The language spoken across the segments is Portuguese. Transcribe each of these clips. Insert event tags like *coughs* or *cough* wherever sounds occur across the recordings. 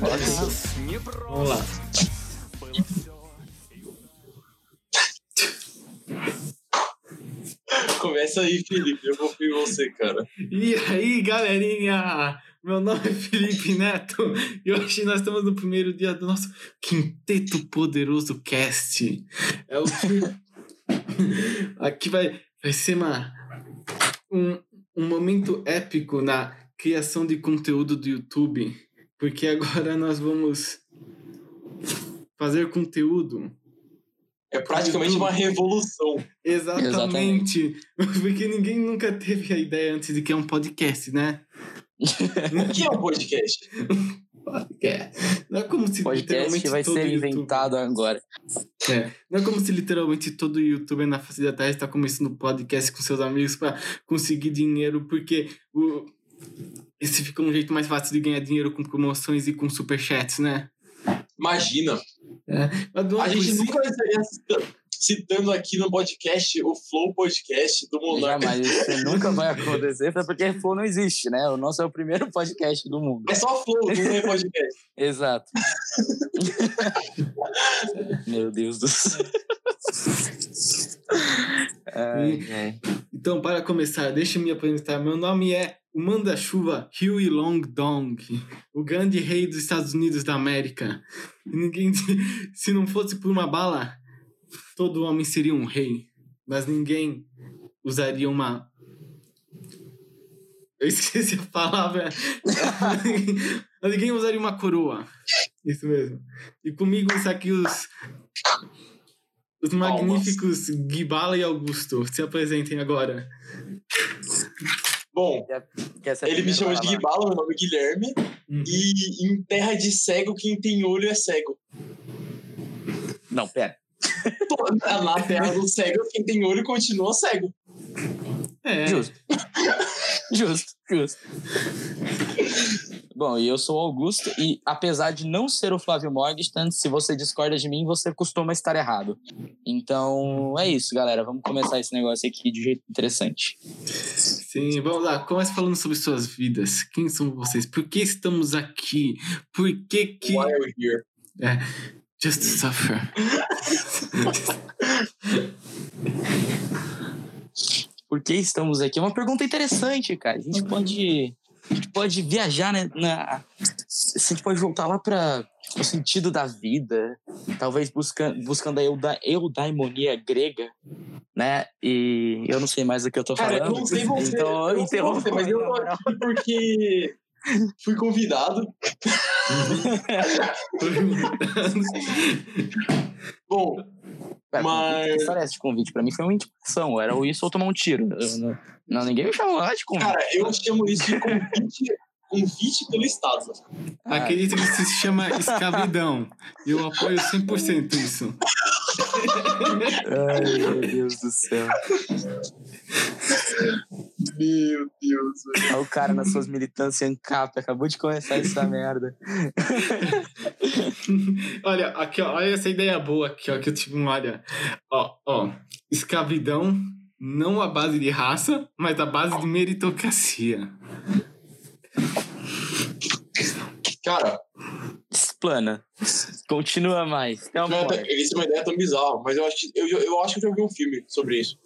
Vamos lá. Começa aí, Felipe. Eu confio em você, cara. E aí, galerinha? Meu nome é Felipe Neto e hoje nós estamos no primeiro dia do nosso Quinteto Poderoso Cast. É o *laughs* Aqui vai, vai ser uma, um, um momento épico na criação de conteúdo do YouTube, porque agora nós vamos fazer conteúdo é praticamente uma revolução. Exatamente. Exatamente. Porque ninguém nunca teve a ideia antes de que é um podcast, né? o que é um podcast? podcast. Não é como se podcast vai ser YouTube... inventado agora. É. Não é como se literalmente todo youtuber na face da terra está começando podcast com seus amigos para conseguir dinheiro, porque o... esse fica um jeito mais fácil de ganhar dinheiro com promoções e com superchats, né? Imagina. É. A gente nunca estaria citando aqui no podcast o Flow Podcast do Monarca. Jamais, *laughs* isso nunca vai acontecer, porque Flow não existe, né? O nosso é o primeiro podcast do mundo. É só Flow, não é podcast. *laughs* Exato. *laughs* Meu Deus do céu. Ai, ai. Então, para começar, deixa eu me apresentar. Meu nome é o manda-chuva Huey Long Dong, o grande rei dos Estados Unidos da América. ninguém, se não fosse por uma bala, todo homem seria um rei, mas ninguém usaria uma. Eu esqueci a palavra. *laughs* ninguém usaria uma coroa. Isso mesmo. E comigo está aqui os. Os magníficos Guibala e Augusto. Se apresentem agora. Bom, ele me chama de Guibala, meu nome é Guilherme. Uhum. E em terra de cego, quem tem olho é cego. Não, pera. Na terra do cego, quem tem olho continua cego. É. Justo. *laughs* justo, justo. Bom, e eu sou o Augusto, e apesar de não ser o Flávio Morgenstern, se você discorda de mim, você costuma estar errado. Então, é isso, galera. Vamos começar esse negócio aqui de jeito interessante. Sim, vamos lá. Comece falando sobre suas vidas. Quem são vocês? Por que estamos aqui? Por que que... Why are we here? É, just to suffer. Por que estamos aqui? É uma pergunta interessante, cara. A gente pode a gente pode viajar, né? Na, a gente pode voltar lá para o sentido da vida, talvez busca, buscando a euda, eudaimonia grega, né? E eu não sei mais do que eu tô Cara, falando. Eu não sei você, então, eu interrompo. Você, mas eu *laughs* tô aqui porque *laughs* fui convidado. *laughs* Bom, Pera, mas... Que história é essa de convite? Pra mim foi uma intimação. Era isso ou tomar um tiro. Eu, não, não, ninguém me chamou lá de convite. Cara, eu chamo isso de convite, convite pelo Estado. Acredito que isso se chama escravidão. E eu apoio 100% isso. *laughs* Ai, meu Deus do céu. Meu Deus. Olha o cara nas suas militâncias ANCAP, acabou de começar essa merda. olha, aqui, ó, olha essa ideia boa aqui, ó, que eu tive olha. Ó, ó, escravidão não a base de raça, mas a base de meritocracia. Cara, explana. Continua mais. Não, não, isso é uma ideia tão bizarra, mas eu acho, que, eu, eu acho que eu já vi um filme sobre isso.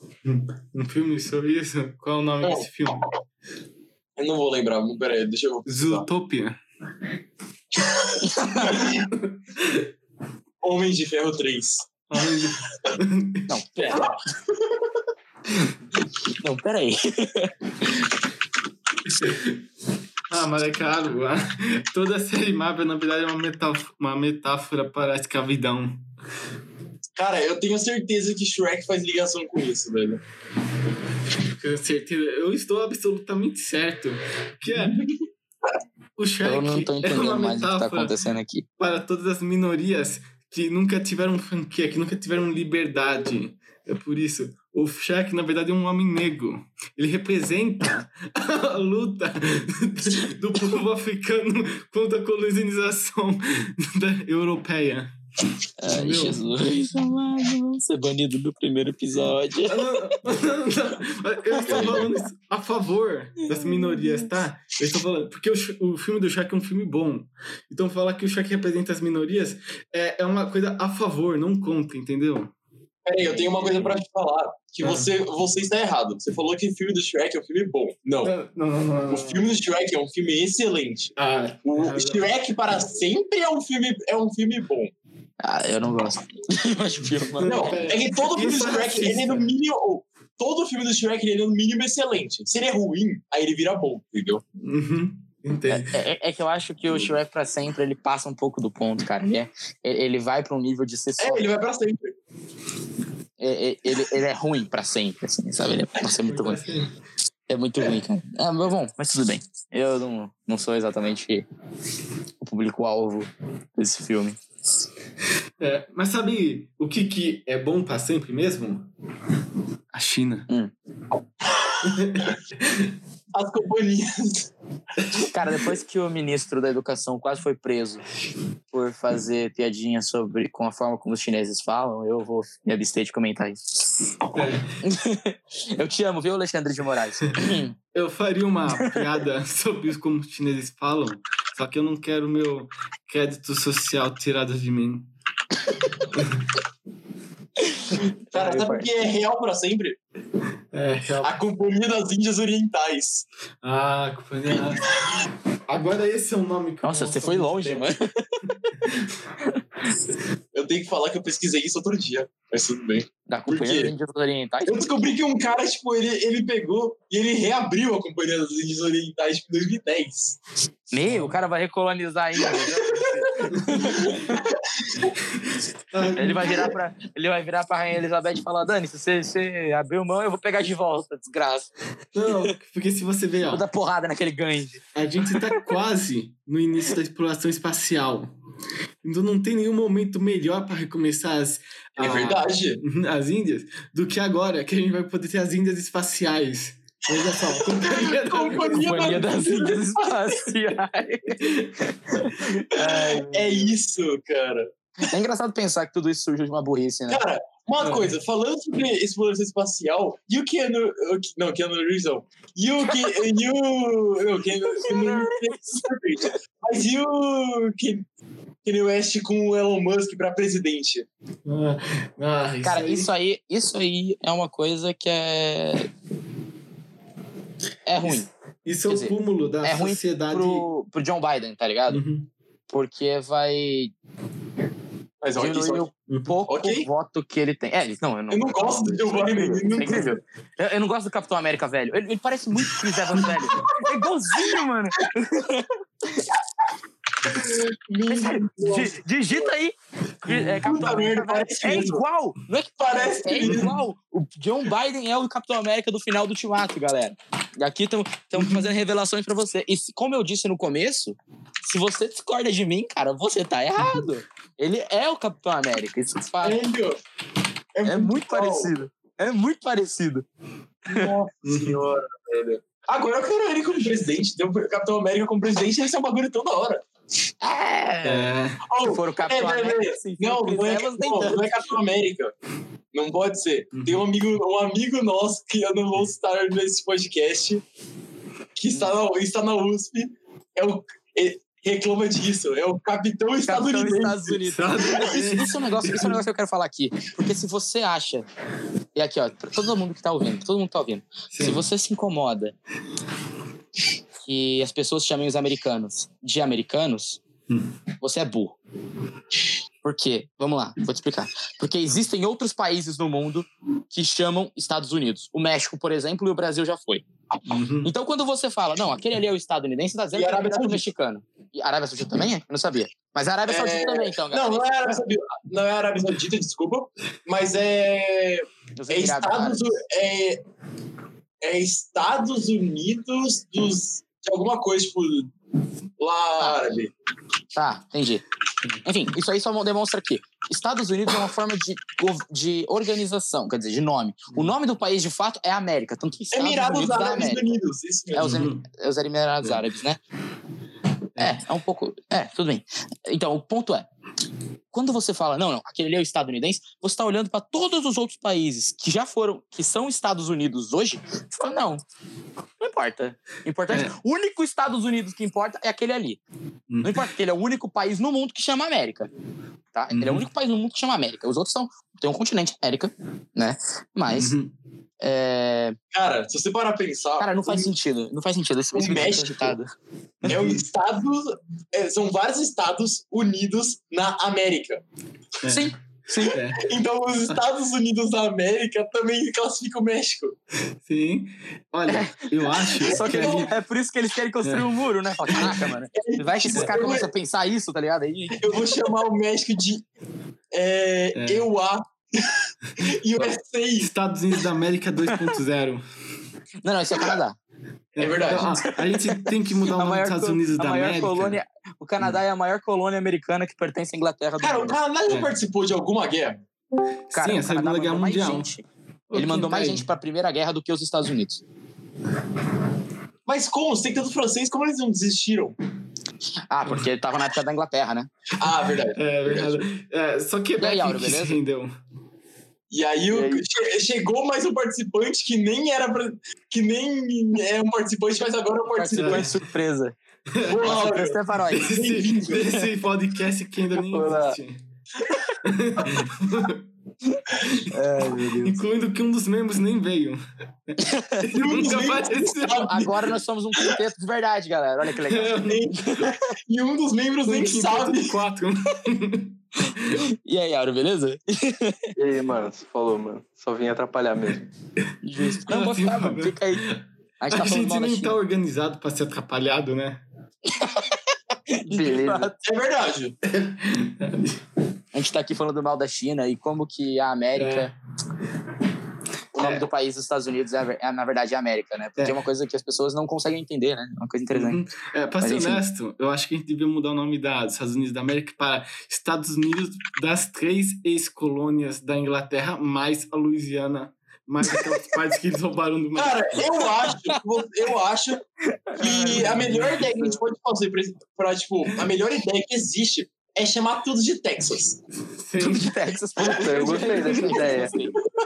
Um filme sobre isso? Qual é o nome não. desse filme? Eu não vou lembrar, pera aí, deixa eu... Zootopia? *laughs* Homem de Ferro 3. Homem de... Não, pera. *laughs* Não, pera aí. *laughs* Ah, mas é claro, *laughs* toda série Marvel, na verdade, é uma metáfora, uma metáfora para a escravidão. Cara, eu tenho certeza que Shrek faz ligação com isso, velho. Com certeza. Eu estou absolutamente certo. Que é. *laughs* O Shrek eu não tô entendendo é uma mais o que tá acontecendo aqui. Para todas as minorias que nunca tiveram franquia, que nunca tiveram liberdade. É por isso. O Shaq, na verdade, é um homem negro. Ele representa a luta do povo africano contra a colonização europeia. Ai, Jesus amado, vamos ser banido do primeiro episódio. Eu estou falando a favor das minorias, tá? Eu estou falando, porque o, o filme do Shrek é um filme bom. Então falar que o Shrek representa as minorias é, é uma coisa a favor, não contra, entendeu? Peraí, eu tenho uma coisa pra te falar. Que ah. você, você está errado. Você falou que o filme do Shrek é um filme bom. Não. Não, não, não, O filme do Shrek é um filme excelente. Ah, o Shrek para sempre é um filme, é um filme bom. Ah, eu não gosto. *laughs* não, é que todo filme do Shrek, ele é no mínimo. Todo filme do Shrek, ele é no mínimo excelente. Se ele é ruim, aí ele vira bom, entendeu? Uhum. É, é, é, que eu acho que o Shrek pra sempre ele passa um pouco do ponto, cara. Ele, é, ele vai pra um nível de ser só. É, ele vai pra sempre. É, é, ele, ele é ruim pra sempre, assim, sabe? Ele é, muito ruim. É muito ruim, cara. Ah, mas bom, mas tudo bem. Eu não, não sou exatamente o público-alvo desse filme. É, mas sabe o que, que é bom pra sempre mesmo? A China. Hum. *laughs* As companhias. Cara, depois que o ministro da Educação quase foi preso por fazer piadinha sobre com a forma como os chineses falam, eu vou me abster de comentar isso. É. *laughs* eu te amo, viu, Alexandre de Moraes? *laughs* eu faria uma piada sobre como os chineses falam, só que eu não quero meu crédito social tirado de mim. *laughs* Cara, sabe o que é real pra sempre? É, real. A Companhia das Índias Orientais. Ah, Companhia. Agora esse é o nome que Nossa, você foi longe, tempo. mano. *laughs* eu tenho que falar que eu pesquisei isso outro dia, mas tudo bem. Da Companhia das Índias Orientais? Eu descobri que um cara, tipo, ele, ele pegou e ele reabriu a Companhia das Índias Orientais tipo, em 2010. Meu, o cara vai recolonizar ainda. *laughs* *laughs* ele vai virar pra, ele vai virar pra Rainha Elizabeth e falar: Dani, se você, você abriu mão, eu vou pegar de volta, desgraça. Não, porque se você ver, ó. Vou dar porrada naquele gangue. A gente tá quase no início da exploração espacial. Então não tem nenhum momento melhor para recomeçar as. É verdade. *laughs* As Índias do que agora, que a gente vai poder ter as Índias espaciais. Olha só, Companhia, *laughs* companhia, companhia das Índias Espaciais. Ai, *laughs* é isso, cara. É engraçado pensar que tudo isso surgiu de uma burrice, né? Cara, uma é. coisa, falando sobre exploração espacial, e o Keanu... Não, Keanu Reeves não. E o... Que, e o não, Keanu, *laughs* Keanu Mas e o... Kanye West com o Elon Musk para presidente? Ah, ah, isso Cara, aí... isso aí, isso aí é uma coisa que é é ruim. Isso, isso é o dizer, cúmulo da é sociedade. Ruim pro, pro John Biden, tá ligado? Uhum. Porque vai. Mas olha diminuir o uhum. pouco okay. voto que ele tem. É, não, eu não. Eu não gosto do Joe Biden. É incrível. Eu, eu, não gosto do Capitão América velho. Ele, ele parece muito Chris Evans velho. É igualzinho, mano. digita aí. É, Capitão América é igual. Não é que parece. É igual. O John Biden é o Capitão América do final do Ultimato, galera. E aqui estamos fazendo revelações para você. E como eu disse no começo, se você discorda de mim, cara, você tá errado. Ele é o Capitão América. Isso faz. É, é muito parecido. É muito parecido. Nossa senhora, velho. Agora eu quero ele como presidente. Ter o Capitão América como presidente, esse é um bagulho toda hora. É. é. Oh, Se for o Capitão é, América, é, sim, não, não, é, não, não é Capitão América. Não pode ser. Uhum. Tem um amigo, um amigo nosso que eu não vou citar nesse podcast, que está na, está na USP. É o, é, reclama disso. É o capitão estadunidense. Estados Unidos. isso, isso, é um negócio, isso é um negócio que eu quero falar aqui. Porque se você acha. E aqui, ó, todo mundo que tá ouvindo, todo mundo que tá ouvindo. Sim. Se você se incomoda que as pessoas chamem os americanos de americanos, hum. você é burro. Por quê? Vamos lá, vou te explicar. Porque existem outros países no mundo que chamam Estados Unidos. O México, por exemplo, e o Brasil já foi. Uhum. Então, quando você fala, não, aquele ali é o estadunidense, está dizendo que é o mexicano. E a Arábia Saudita também? Eu não sabia. Mas a Arábia Saudita é... também, então, galera. Não, não é Arábia Saudita, não é Arábia Saudita desculpa. Mas é. É Estados, é, é Estados Unidos dos de alguma coisa, tipo, lá tá. árabe. Tá, entendi. Enfim, isso aí só demonstra que Estados Unidos é uma forma de, de organização, quer dizer, de nome. O nome do país, de fato, é América, tanto que Estados Emirados Unidos Árabes América. Unidos, isso mesmo. É os, em, é os Emirados é. Árabes, né? É, é um pouco... É, tudo bem. Então, o ponto é, quando você fala, não, não, aquele ali é o estadunidense, você está olhando para todos os outros países que já foram, que são Estados Unidos hoje, você fala, não, não importa. Importante, é. o único Estados Unidos que importa é aquele ali. Hum. Não importa, porque ele é o único país no mundo que chama América. Tá? Ele é o uhum. único país no mundo que chama América. Os outros são. Tem um continente, América, né? Mas. Uhum. É... Cara, se você parar pra pensar. Cara, não faz sentido. Não faz sentido. Esse, o México é um estado. É, são vários estados unidos na América. É. Sim. Sim. É. Então, os Estados Unidos da América também classificam o México. Sim. Olha, eu acho. Só que, que é por isso que eles querem construir é. um muro, né? Fala, caraca, mano. Vai que esses caras começam a pensar isso, tá ligado? Aí... Eu vou chamar o México de é, é. EUA. *laughs* USA. Estados Unidos da América 2.0. Não, não, isso é Canadá. É verdade. a gente tem que mudar o nome dos Estados Unidos da América. Colônia, o Canadá é a maior colônia americana que pertence à Inglaterra. Cara, o Canadá já é. participou de alguma guerra? Cara, Sim, a Segunda Guerra Mundial. Gente. Ele mandou mais gente para a Primeira Guerra do que os Estados Unidos. Mas como? Você tem tanto francês, como eles não desistiram? Ah, porque ele tava na época da Inglaterra, né? Ah, verdade. É, verdade. É, só que e aí, Auro, beleza? rendeu. E aí, e aí? chegou mais um participante que nem era pra, que nem é um participante, mas agora é um participante. Participante surpresa. Boa, Nossa, é faróis. Desse, desse podcast que ainda nem existe. *laughs* Ai, meu Deus. Incluindo que um dos membros nem veio. *laughs* nunca apareceu. Agora nós somos um quinteto de verdade, galera. Olha que legal. e um dos membros nem sabe. Quatro. E aí, Auro, beleza? E aí, mano, você falou, mano. Só vim atrapalhar mesmo. Justo. Não, vou ficar, mano. Fica aí. A gente, tá a gente nem tá organizado pra ser atrapalhado, né? *laughs* Beleza. É verdade. *laughs* A gente tá aqui falando mal da China e como que a América. É. O nome é. do país dos Estados Unidos é, é, na verdade, a América, né? Porque é. é. uma coisa que as pessoas não conseguem entender, né? É uma coisa interessante. Uhum. É, pra ser honesto, eu acho que a gente devia mudar o nome da, dos Estados Unidos da América para Estados Unidos das três ex-colônias da Inglaterra, mais a Louisiana mais aquelas *laughs* partes que eles roubaram do México. Cara, eu acho, eu acho que a melhor ideia que a gente pode fazer pra, pra tipo, a melhor ideia que existe é chamar tudo de Texas. Tudo de Texas. Puta, eu gostei dessa ideia.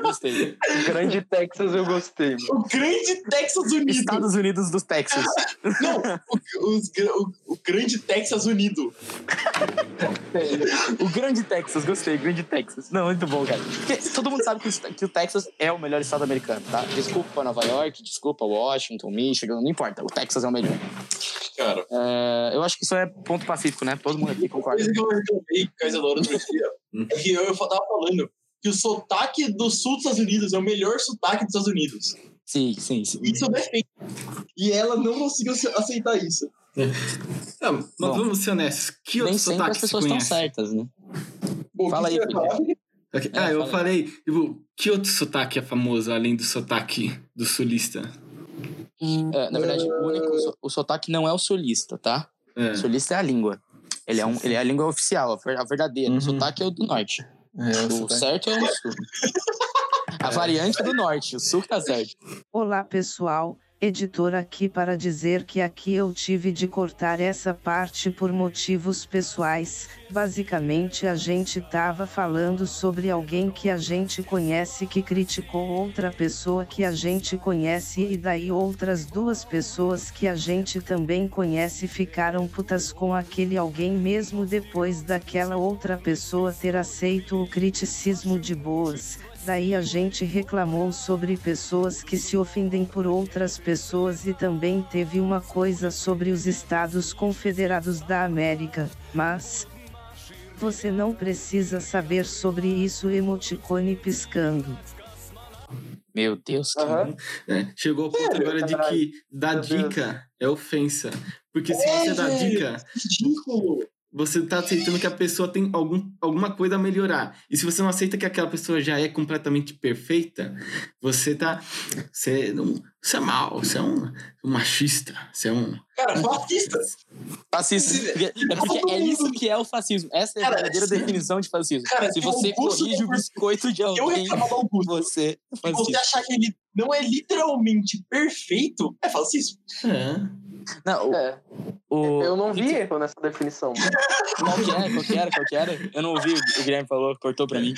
Gostei. O grande Texas eu gostei. Mano. O grande Texas Unido. Estados Unidos dos Texas. *laughs* Não, o, o, o grande Texas Unido. *laughs* o grande Texas, gostei, grande Texas. Não, muito bom, cara. Porque todo mundo sabe que o, que o Texas é o melhor estado americano, tá? Desculpa Nova York, desculpa Washington, Michigan, não importa. O Texas é o melhor. Cara. É, eu acho que isso é ponto pacífico, né? Todo mundo aqui concorda. Coisa que eu reclamei com a Isadora outro dia hum. é que eu, eu tava falando que o sotaque do sul dos Estados Unidos é o melhor sotaque dos Estados Unidos. Sim, sim, sim. Isso eu defendo. E ela não conseguiu aceitar isso. Não, mas Bom, vamos ser honestos. Que outro sotaque as pessoas estão certas, né? Pô, Fala aí, Okay. É, ah, eu falei, tipo, que outro sotaque é famoso além do sotaque do sulista? É, na verdade, o único o sotaque não é o sulista, tá? É. O sulista é a língua. Ele é, um, ele é a língua oficial, a verdadeira. Uhum. O sotaque é o do norte. É, o, o certo é o sul. *laughs* a variante é do norte, o sul tá certo. Olá, pessoal editor aqui para dizer que aqui eu tive de cortar essa parte por motivos pessoais. Basicamente a gente tava falando sobre alguém que a gente conhece que criticou outra pessoa que a gente conhece e daí outras duas pessoas que a gente também conhece ficaram putas com aquele alguém mesmo depois daquela outra pessoa ter aceito o criticismo de boas Daí a gente reclamou sobre pessoas que se ofendem por outras pessoas e também teve uma coisa sobre os Estados Confederados da América, mas. Você não precisa saber sobre isso emoticone piscando. Meu Deus, que... Uhum. É, chegou o ponto é, agora de que dar dica é ofensa. Porque se é, você dá dica. Ridículo você está aceitando que a pessoa tem algum, alguma coisa a melhorar. E se você não aceita que aquela pessoa já é completamente perfeita, você tá. Você, não, você é mal, você é um, um machista, você é um. Cara, fascista! Fascista. É porque é isso que é o fascismo. Essa é a verdadeira definição de fascismo. Cara, se você corrige o biscoito de alguém, eu você é fascista. Se você achar que ele não é literalmente perfeito, é fascismo. É. Não, o, É, o- eu não vi erro nessa definição. Qual que era? Qual que era? Qual que era? Eu não ouvi, o Guilherme falou, cortou pra mim.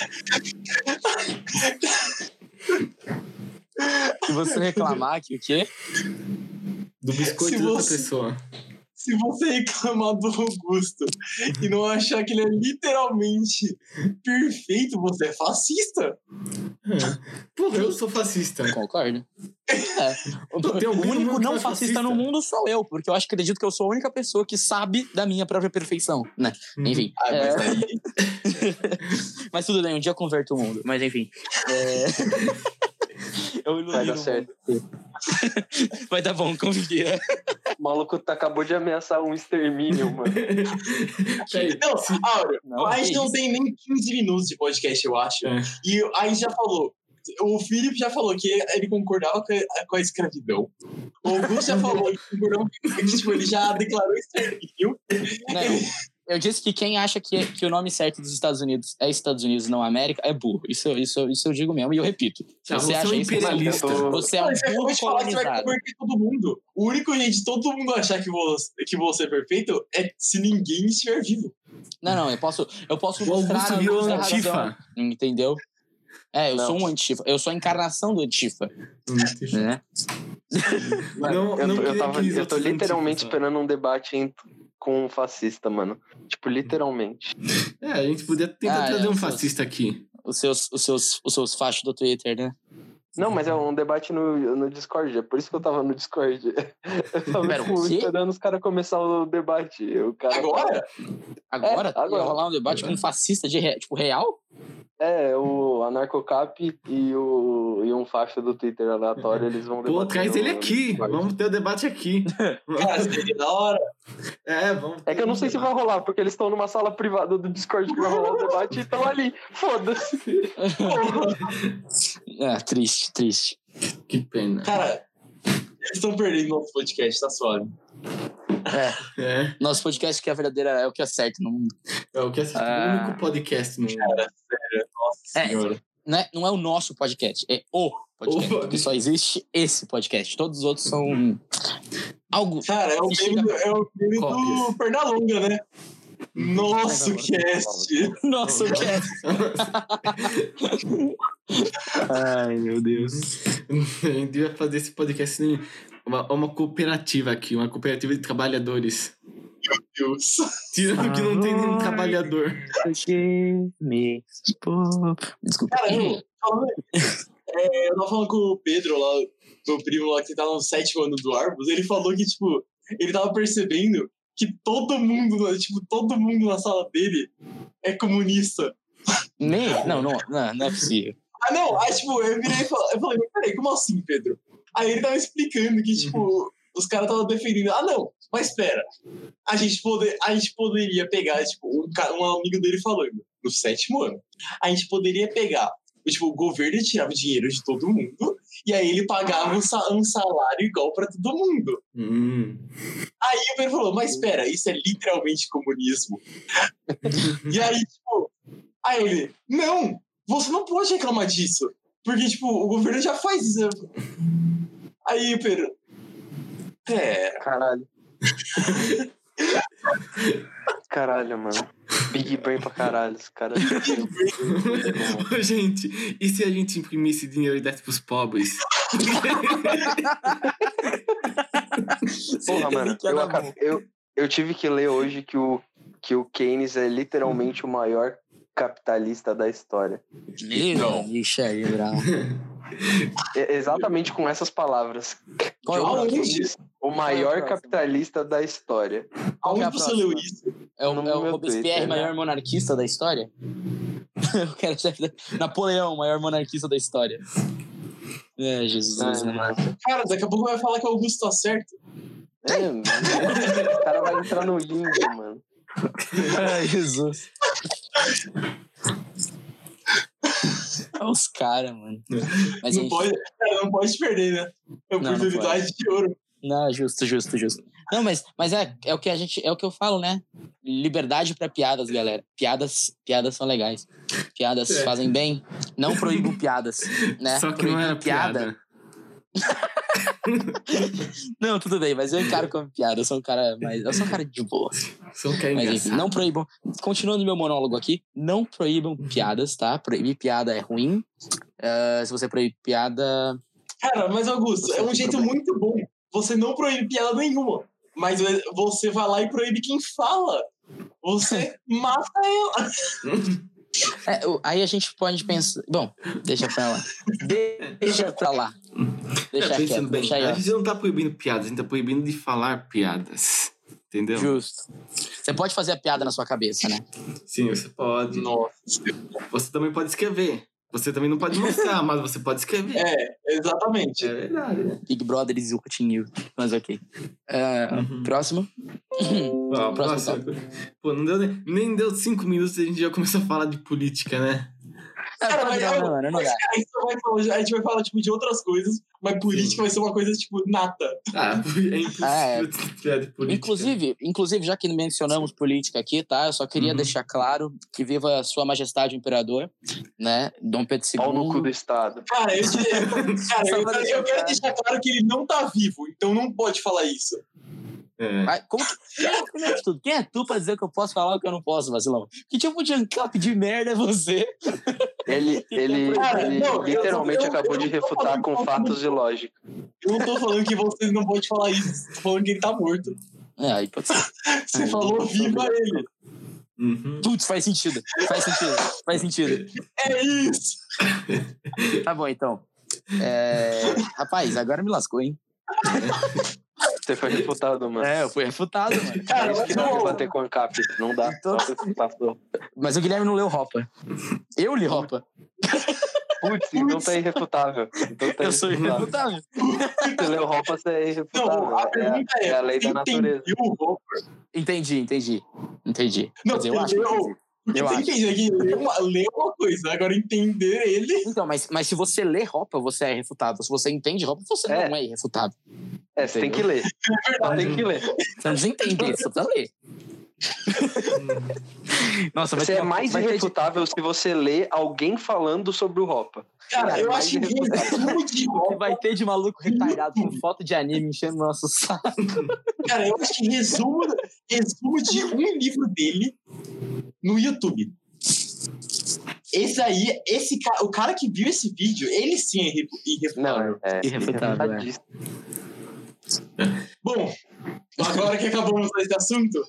Se você reclamar que o quê? Do biscoito Se da outra você- pessoa. Se você reclamar do Augusto e não achar que ele é literalmente perfeito, você é fascista. Porra, eu sou fascista. Concordo. *laughs* É. O, único não é fascista no mundo sou eu, porque eu acho que acredito que eu sou a única pessoa que sabe da minha própria perfeição, né? Enfim. Ah, é, mas aí, *laughs* mas tudo bem, um dia eu converto o mundo. Mas enfim. É... *laughs* eu Vai ilumino dar o mundo. certo. *laughs* Vai dar bom, confia. O maluco tá, acabou de ameaçar um extermínio, mano. *laughs* Não, Áureo, Não, a gente não tem nem 15 minutos de podcast, eu acho. É. E a gente já falou. O Felipe já falou que ele concordava com a, com a escravidão. O Augusto já falou que concordava que tipo, ele já declarou extermínio. Não, eu disse que quem acha que, que o nome certo dos Estados Unidos é Estados Unidos, não América, é burro. Isso, isso, isso eu digo mesmo e eu repito. Se Ah, você, você é um acha isso, imperialista. Eu- você é um Não, você acabou burro de falar que você vai converter todo mundo. O único jeito de todo mundo achar que você, que você é perfeito é se ninguém estiver vivo. Não, não, eu posso, eu posso O mostrar a luz da razão, antifa. entendeu? É, eu Não. sou um antifa. Eu sou a encarnação do antifa, né? Não, Eu, não tô- eu, tava, eu tô literalmente antifas, esperando um debate em- com um fascista, mano. Tipo, literalmente. *laughs* É, a gente podia tentar Ah, é, trazer um os seus- fascista aqui. Os seus, os seus, os seus fachos do Twitter, né? Não, mas é um debate no, no Discord. É por isso que eu tava no Discord. *laughs* Eu tava Pera, esperando os caras começar o debate. O cara Agora? Agora, É, agora. ia rolar um debate com um fascista de re- tipo real? É, o Anarcocap e, o, e um facho do Twitter aleatório, eles vão Pô, debater traz no- ele aqui. Vamos ter o debate aqui. *laughs* Cara, seria da hora. É, vamos. É que eu não sei se vai rolar, porque eles estão numa sala privada do Discord que vai rolar o *laughs* debate e estão ali. Foda-se. *laughs* É, triste, triste. Que pena. Cara, eles estão perdendo nosso podcast, tá suave. É, Nosso podcast que é a verdadeira, é o que é certo no mundo. é o que assiste Ah. o único podcast no Cara, sério, nossa É. senhora. Não é, não é o nosso podcast, é o podcast. O Porque só existe esse podcast. Todos os outros são algo. Cara, é o meme, do- é o meme do. Pernalonga, né? Nosso cast. *laughs* Nosso cast. *laughs* Ai, meu Deus. A gente devia fazer esse podcast em uma, uma cooperativa aqui, uma cooperativa de trabalhadores. Deus. Tirando que não tem nenhum trabalhador. Desculpa. Cara, eu, é, eu tava falando com o Pedro lá, meu primo lá que tá no sétimo ano do Arbus, ele falou que, tipo, ele tava percebendo que todo mundo, tipo, todo mundo na sala dele é comunista. Nem, não, não, não, não é possível. Ah, não, aí, tipo, eu virei e falei, eu falei, peraí, como assim, Pedro? Aí ele tava explicando que, tipo, os caras estavam defendendo, ah, não, mas espera, a gente, poder, a gente poderia pegar, tipo, um, um amigo dele falando, no sétimo ano, a gente poderia pegar, tipo, o governo tirava o dinheiro de todo mundo, e aí ele pagava um, sa- salário igual pra todo mundo. Hum. Aí o Pedro falou, mas espera, isso é literalmente comunismo. *laughs* e aí, tipo, aí ele, não, você não pode reclamar disso. Porque, tipo, o governo já faz isso. Aí o Pedro, é, Caralho. *laughs* Caralho, mano. Big Brain pra caralho. Cara. Gente, e se a gente imprimisse dinheiro e desse pros pobres? Porra, mano. Eu, eu, eu tive que ler hoje que o, que o Keynes é literalmente o maior capitalista da história. Meu, Ixi, aí, bravo. *laughs* É exatamente com essas palavras. Qual é John o Aonde? Keynes, o é maior próxima? capitalista da história. Qual que é aonde você leu isso? É o, No é o Robespierre, Twitter, né? maior monarquista da história? *laughs* Eu quero saber. Napoleão, maior monarquista da história. É, Jesus, Ah, né? mano. Cara, daqui a pouco vai falar que o Augusto tá certo. É, mano. o cara vai entrar no limbo, mano. Ai, *laughs* Jesus. Os caras, mano. Mas não, enfim. pode, cara, não pode perder, né? É Não, não oportunidade de ouro. Não, justo, justo, justo. Não, mas, mas é, é o que a gente, é o que eu falo, né? Liberdade pra piadas, galera. Piadas, piadas são legais. Piadas É. fazem bem. Não proíbo piadas, né? Só que não Proibir era piada. *laughs* não, tudo bem, mas eu encaro como piada. Eu sou um cara mais. Eu sou um cara de boa. Sou um cara Mas enfim, não proíbam. Continuando meu monólogo aqui, não proíbam piadas, tá? Proibir piada é ruim. Ah, se você proibir piada. Cara, mas Augusto, é um jeito problema. muito bom. Você não proíbe piada nenhuma. Mas você vai lá e proíbe quem fala. Você *laughs* mata ela. *laughs* É, aí a gente pode pensar. Bom, deixa pra lá. Deixa pra lá. Deixa É, quieto, bem, deixa aí, a gente não tá proibindo piadas, a gente tá proibindo de falar piadas. Entendeu? Justo. Você pode fazer a piada na sua cabeça, né? Sim, você pode. Nossa. Você também pode escrever. Você também não pode mostrar, mas você pode escrever. É, exatamente. É verdade, né? Big Brother is watching you. Mas ok. Ah, Uhum. Próximo. Ó, Próximo próximo. Pô, não deu nem, nem deu cinco minutos e a gente já começou a falar de política, né? Cara, não, mas não, eu- não, não, não dá. A gente, vai falar, a gente vai falar tipo, de outras coisas, mas política vai ser uma coisa, tipo, nata. Ah, é impossível É. piada de política. Inclusive, inclusive, já que mencionamos política aqui, tá? Eu só queria Uhum. deixar claro que viva Sua Majestade o Imperador, né? Dom Pedro II. Pau no cu do Estado. Cara, eu, te- *laughs* cara, eu, eu deixar quero deixar claro que ele não tá vivo, então não pode falar isso. É. Ai, como que... Primeiro de tudo, quem é tu pra dizer que eu posso falar o que eu não posso, vacilão? Que tipo de ancap de merda é você? Ele, *laughs* ele, Cara, ele não, eu- literalmente eu- acabou eu de refutar com fatos e lógica. Eu não tô falando que vocês não podem falar isso, tô falando que ele tá morto. É, aí pode ser. *laughs* Você falou viva ele. Uhum. Putz, faz sentido. Faz sentido. Faz sentido. *laughs* É isso. Tá bom, então. É... Rapaz, agora me lascou, hein? Você foi refutado, mano. É, eu fui refutado, mano. *laughs* Cara, É que dá bater com a ANCAP. Não dá. Então-. Mas o Guilherme não leu Ropa. Eu li Ropa. Putz, então tá irrefutável. Então tá Eu sou irrefutável. Se leu roupa, você é irrefutável. não, a pergunta é, é, é a lei da natureza. Entendi, entendi. Entendi. Não, Quer dizer, eu acho que Eu você acho. entende aqui, ler uma, ler uma coisa, agora entender ele. Então, mas, mas se você lê Ropa, você é irrefutável. Se você entende Ropa, você É. não é irrefutável. É, você tem que ler. *laughs* Só tem que ler. Você não entender, você precisa ler. *laughs* Nossa, Você é uma- mais ter- irrefutável se você lê alguém falando sobre o Ropa. Cara, Cara, eu acho que O Hopper. vai ter de maluco retardado com foto de anime enchendo nosso saco. Cara, eu acho que resumo, resumo de um livro dele no YouTube. Esse aí, esse cara, o cara que viu esse vídeo, ele sim é irre- irrefutável. Não, é. Irrefutável, é. Bom, agora que acabamos esse assunto,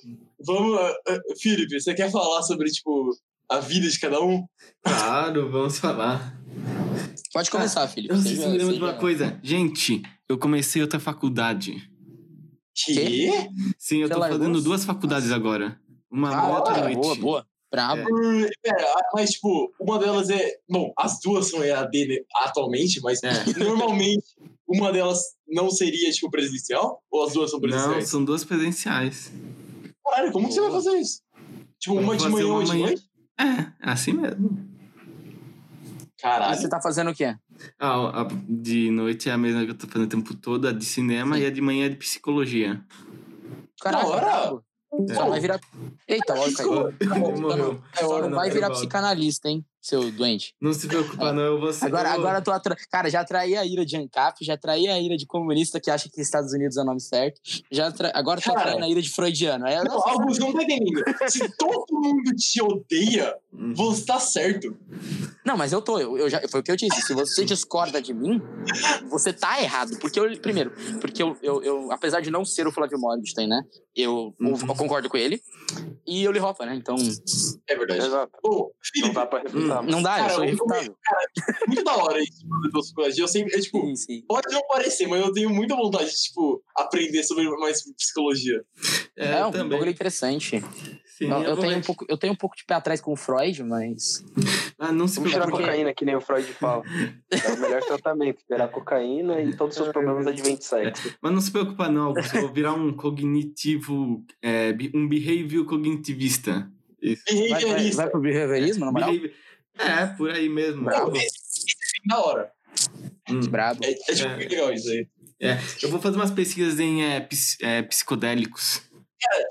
vamos. ah, ah, Felipe, você quer falar sobre, tipo, a vida de cada um? Claro, vamos falar. Pode começar, Felipe. Eu não sei se me lembro de uma coisa. Gente, eu comecei outra faculdade. Que? Sim, eu tô fazendo duas faculdades agora. Uma Ah, e outra boa, noite. boa, boa. Brabo. Hum, Pera, mas, tipo, uma delas é. Bom, as duas são EAD né, atualmente, mas É. *laughs* normalmente uma delas não seria, tipo, presencial? Ou as duas são Não, presenciais? são duas presenciais. Caralho, como que você vai fazer isso? Tipo, uma de manhã e uma de manhã. noite? É, é assim mesmo. E Caralho. você tá fazendo o quê? Ah, a de noite é a mesma que eu tô fazendo o tempo todo, a de cinema, Sim. e a de manhã é de psicologia. Caralho, hora. brabo. Só não vai virar. Eita. Ele morreu. Só não vai virar psicanalista, hein, seu doente. Não se preocupa, não, eu vou ser. Agora, eu- agora eu tô atra... Cara, já atraí a ira de ANCAP, já atraí a ira de comunista que acha que Estados Unidos é o nome certo. Já atra... Agora eu tô atraindo a ira de freudiano. Aí, Não, Augusto, não tá entendendo. Se todo mundo te odeia, Uhum. você tá certo. Não, mas eu tô, eu, eu já, foi o que eu disse. Se você discorda de mim, você tá errado. Porque eu, primeiro, porque eu, eu, eu apesar de não ser o Flávio Morgenstern, né? Eu, eu Uhum. concordo com ele. E eu li Ropa, né? Então, É verdade. Exato. Bom, Não dá pra refutar. Não dá, eu Cara, sou eu- irrefutável. muito da hora isso psicologia. Eu sempre, eu, tipo, Sim, sim. pode não parecer, mas eu tenho muita vontade de, tipo, aprender sobre mais psicologia. É, É, um também. bagulho interessante. Sim, eu, eu tenho um pouco, eu tenho um pouco de pé atrás com o Freud, mas. Ah, não se Vamos tirar preocupe. cocaína, que nem o Freud fala. *laughs* É o melhor tratamento. Tirar cocaína e todos os seus problemas advêm de sexo. Mas não se preocupa, não, vou virar um cognitivo. é, um behavior cognitivista. Isso. Vai, vai, Behaviorista. vai pro behaviorismo, na moral? Behavior- É, por aí mesmo. Bravo. Esse é hora. Hum. Brabo. É, é, tipo, É. legal isso aí. É, eu vou fazer umas pesquisas em é, ps- é, psicodélicos.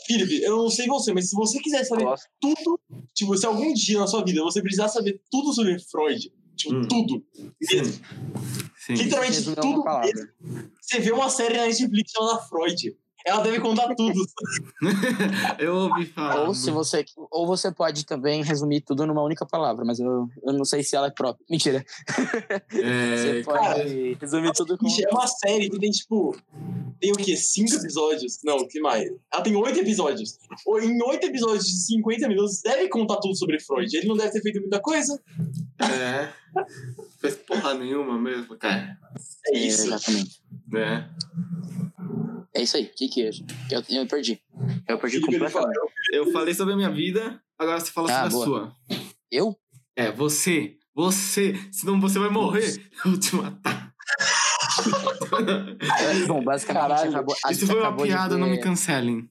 Felipe, eu não sei você, mas se você quiser saber Gosto. tudo, tipo, se algum dia na sua vida você precisar saber tudo sobre Freud, Tipo, hum. tudo. Mesmo. Sim. Literalmente tudo. Você vê uma série na Netflix chamada Freud. Ela deve contar tudo. *laughs* eu ouvi falar. Ou, se você, ou você pode também resumir tudo numa única palavra, mas eu, eu não sei se ela é própria. Mentira. É, *laughs* você pode cara, resumir tudo com. É uma série que tem, tipo. Tem o quê? Cinco episódios? Não, que mais? Ela tem oito episódios. Em oito episódios de 50 minutos, deve contar tudo sobre Freud. Ele não deve ter feito muita coisa. É. Fez porra nenhuma mesmo, cara. É isso. É, exatamente. É. É isso aí. O que que é? Eu, eu perdi. Eu perdi completamente. Eu falei sobre a minha vida, agora você fala ah, sobre boa. a sua. Eu? É, você. Você. Senão você vai morrer. *laughs* Eu vou te matar. *laughs* Bom, basicamente Caralho. acabou. Isso foi uma piada, ver... não me cancelem.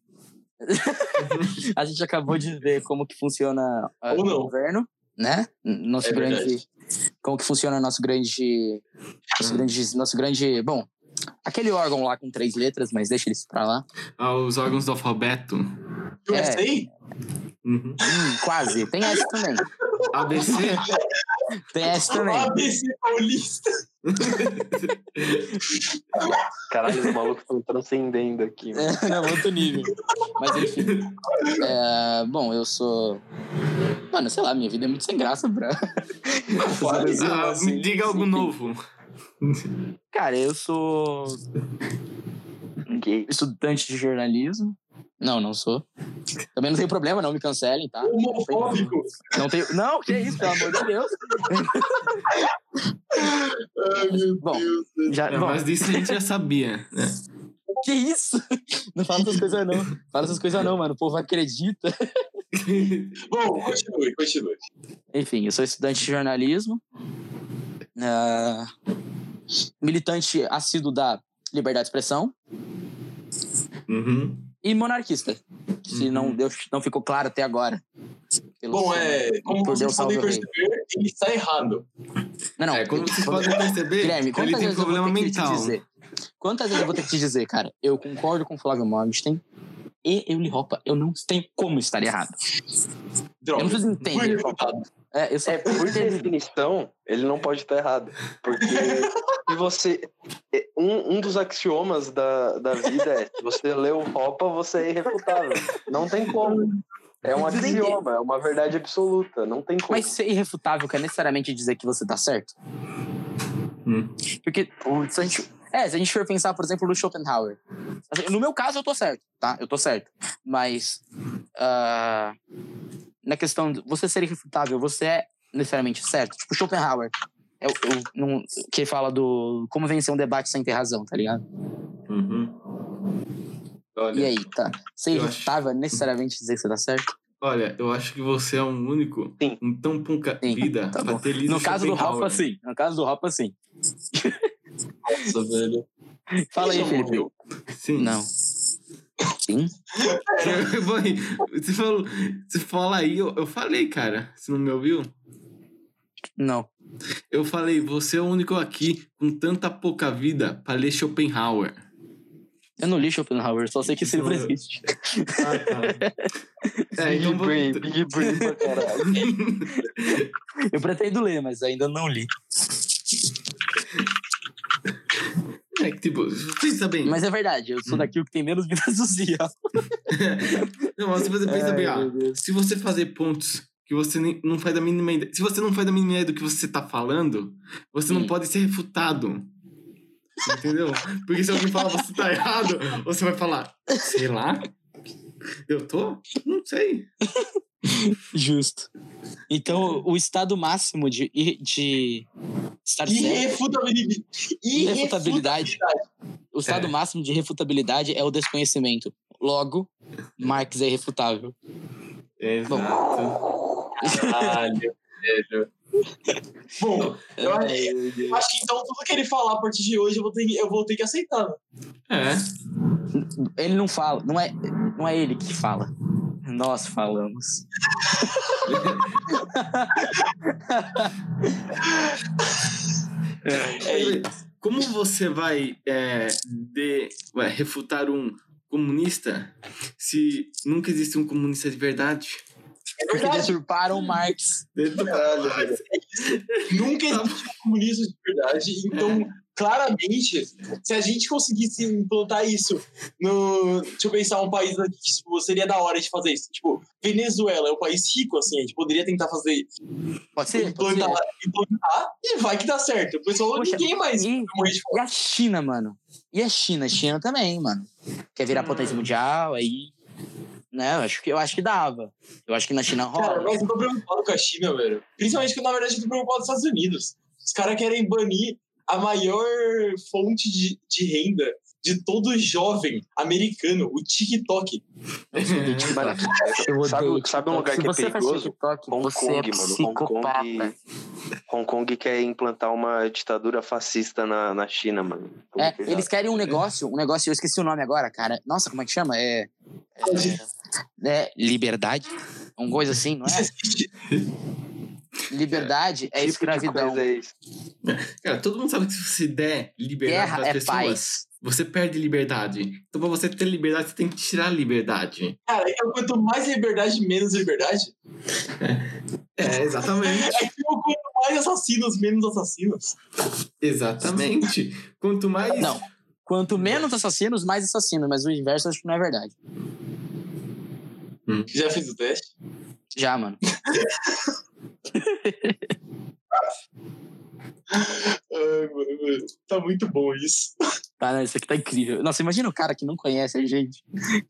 *laughs* a gente acabou de ver como que funciona uh, o governo, né? Nosso é grande. Verdade. Como que funciona nosso grande. Nosso grande. Nosso grande. Bom, Aquele órgão lá com três letras, mas deixa eles pra lá. Ah, os órgãos do alfabeto. É. aí? Uhum. Hum, quase. Tem S também. ABC? Tem S também. ABC Paulista. *laughs* Caralho, os malucos estão transcendendo aqui. É, não, outro nível. Mas enfim. É, bom, eu sou. Mano, sei lá, minha vida é muito sem graça pra. ah, assim, diga algo novo. Cara, eu sou estudante de jornalismo. Não, não sou. Também não tenho problema, não me cancelem, tá? Homofóbico. Não tenho. Não, que isso, pelo amor de Deus. Ai, meu bom, Deus. Já, bom. Mas disso a gente já sabia, né? Que isso? Não fala essas coisas, não. Fala essas coisas, não, mano. O povo acredita. bom, continue, continue. Enfim, eu sou estudante de jornalismo. Uh, militante assíduo da liberdade de expressão. Uhum. E monarquista. Se uhum. não, deu, não ficou claro até agora. Bom, é, como vocês podem perceber, ele está errado. Não, não. É, como vocês podem perceber, Guilherme, ele tem problema mental. Quantas vezes eu vou ter que te dizer, cara, eu concordo com o Flávio Morgenstern e eu li roupa, eu não tenho como estar errado. Droga, eu não preciso entender. É, eu só é, por definição, ele não pode estar errado. Porque se você. É, um, um dos axiomas da, da vida é: se você leu roupa, você é irrefutável. Não tem como. É um axioma, é uma verdade absoluta. Não tem como. Mas ser irrefutável quer necessariamente dizer que você tá certo? Hum. Porque se a gente. É, se a gente for pensar, por exemplo, no Schopenhauer. Assim, no meu caso, eu tô certo, tá? Eu tô certo. Mas. Uh, na questão de você ser irrefutável, você é necessariamente certo. Tipo, Schopenhauer, é o, não, que fala do como vencer um debate sem ter razão, tá ligado? Uhum. Olha, e aí, tá? Ser irrefutável acho... necessariamente dizer que você tá certo? Olha, eu acho que você é um único, sim. um tão pouca sim, vida tá pra ter lido No caso do Rafa, sim. No caso do Rafa, sim. *laughs* Nossa, velho. Fala aí, Felipe. Sim. Não. Sim. você, falou, você fala aí, eu, eu falei, cara. Você não me ouviu? Não. Eu falei, você é o único aqui com tanta pouca vida para ler Schopenhauer. Eu não li Schopenhauer, só sei que esse livro existe. Ah, tá. *laughs* é, então Brain, Big Brain pra caralho. *laughs* eu pretendo ler, mas ainda não li. É que, tipo, pensa bem. Mas é verdade, eu sou hum. daquilo que tem menos vida *laughs* social. *laughs* não, mas se você pensa bem, ah, se você fazer pontos que você não faz a mínima ideia. Se você não faz a mínima ideia do que você tá falando, você Sim. não pode ser refutado. Entendeu? Porque se alguém fala você tá errado, você vai falar, sei lá. Eu tô? Não sei. Justo. Então, o estado máximo de, de estar irrefutabilidade. irrefutabilidade. O estado é. máximo de irrefutabilidade é o desconhecimento. Logo, Marx é irrefutável. Exato. Bom. Caralho, velho. *laughs* Bom, eu acho, eu acho, que então tudo que ele falar a partir de hoje eu vou ter, eu vou ter que aceitar. É. Ele não fala, não é, não é ele que fala. Nós falamos. *laughs* é, como você vai, é, de, vai refutar um comunista se nunca existe um comunista de verdade? É Porque deturparam Marx. Deturparam. Nunca existiu comunismo de verdade. Então, claramente, se a gente conseguisse implantar isso no. Deixa eu pensar, um país que tipo, seria da hora de fazer isso. Tipo, Venezuela é um país rico, assim, a gente poderia tentar fazer. Pode ser? Implantar, pode ser. implantar e vai que dá certo. O pessoal, Poxa, ninguém mais. E, e a China, mano? E a China? A China também, mano. Quer virar hum. potência mundial, aí. Né, eu acho, que, eu acho que dava. Eu acho que na China rola. Cara, mas eu tô preocupado com a China, velho. Principalmente que, na verdade, eu tô preocupado com os Estados Unidos. Os caras querem banir a maior fonte de, de renda de todo jovem americano, o TikTok. *laughs* sabe, sabe um lugar que é perigoso? TikTok, Hong Kong, é mano. Hong Kong, *laughs* Hong Kong quer implantar uma ditadura fascista na, na China, mano. É, eles querem um negócio, um negócio, eu esqueci o nome agora, cara. Nossa, como é que chama? É. É, é liberdade? Uma coisa assim, não é? Liberdade é, tipo escravidão. É Cara, todo mundo sabe que se você der liberdade para as é pessoas, paz. Você perde liberdade. Então, para você ter liberdade, você tem que tirar a liberdade. Cara, então quanto mais liberdade, menos liberdade. É, *laughs* é exatamente. É tipo, quanto mais assassinos, menos assassinos. Exatamente. Quanto mais. Não. Quanto menos assassinos, mais assassinos. Mas o inverso acho que não é verdade. Hum. Já fez o teste? Já, mano. *laughs* Ai, mano, tá muito bom isso. Tá, não, isso aqui tá incrível. Nossa, imagina o cara que não conhece a gente,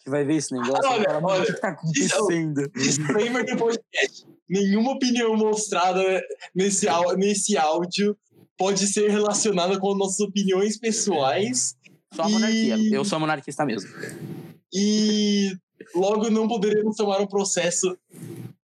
que vai ver esse negócio. Olha, fala, olha, o que tá acontecendo? Disclaimer do podcast. Nenhuma opinião mostrada nesse, nesse áudio pode ser relacionada com nossas opiniões pessoais. Só a monarquia. Eu sou monarquista mesmo. E logo não poderemos tomar um processo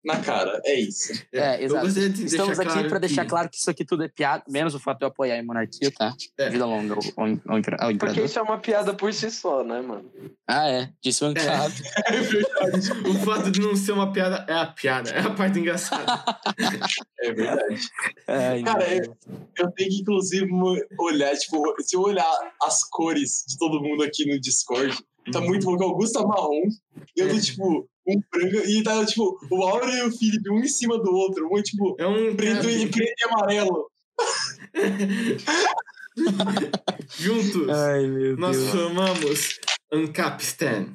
na cara. É isso. É, é exato. Estamos aqui claro para deixar claro que isso aqui tudo é piada, menos o fato de eu apoiar a monarquia, tá? É. Vida longa ao, ao, ao imperador. Porque isso é uma piada por si só, né, mano? Ah, é. Desbancado. É. *laughs* é verdade. o fato de não ser uma piada é a piada, é a parte engraçada. é verdade. É, Cara, eu, eu, tenho que, inclusive, olhar, tipo, se eu olhar as cores de todo mundo aqui no Discord, tá muito bom. O Augusto tá marrom, eu tô, tipo, um branco. E tá, tipo, o Aura e o Felipe, um em cima do outro. Um, tipo, é um preto, e, preto e amarelo. *laughs* Juntos, Ai, nós Deus. formamos Ancapstan.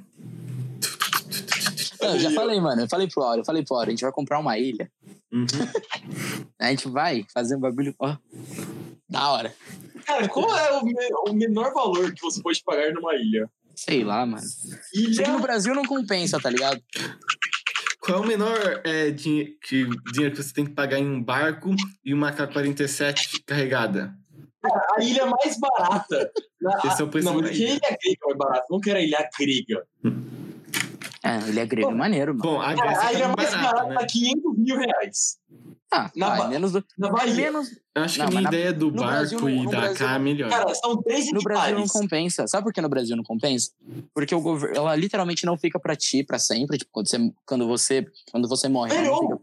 Eu já falei, mano. Eu falei pro Aura, eu falei pro Aura, a gente vai comprar uma ilha. Uhum. A gente vai fazer um bagulho. Ó, da hora. Cara, qual é o, o menor valor que você pode pagar numa ilha? Sei lá, mano. Ilha... Aqui no Brasil não compensa, tá ligado? Qual é o menor é, dinheiro, que, dinheiro que você tem que pagar em um barco e uma K-47 carregada? A ilha mais barata. Esse é o preço Não, porque a ilha grega é barata. Não quero a ilha grega. É, grega é maneiro, mano. Bom, a, Grécia a ilha tá mais barata, né? 500 mil reais. Ah, na, ba... menos do... na Bahia. Menos... Acho não, que a minha ideia do barco Brasil, e da cá é melhor. Cara, são três No Brasil não compensa. Sabe por que no Brasil não compensa? Porque o governo, ela literalmente não fica pra ti pra sempre. Tipo, quando você, quando você, quando você morre. É, não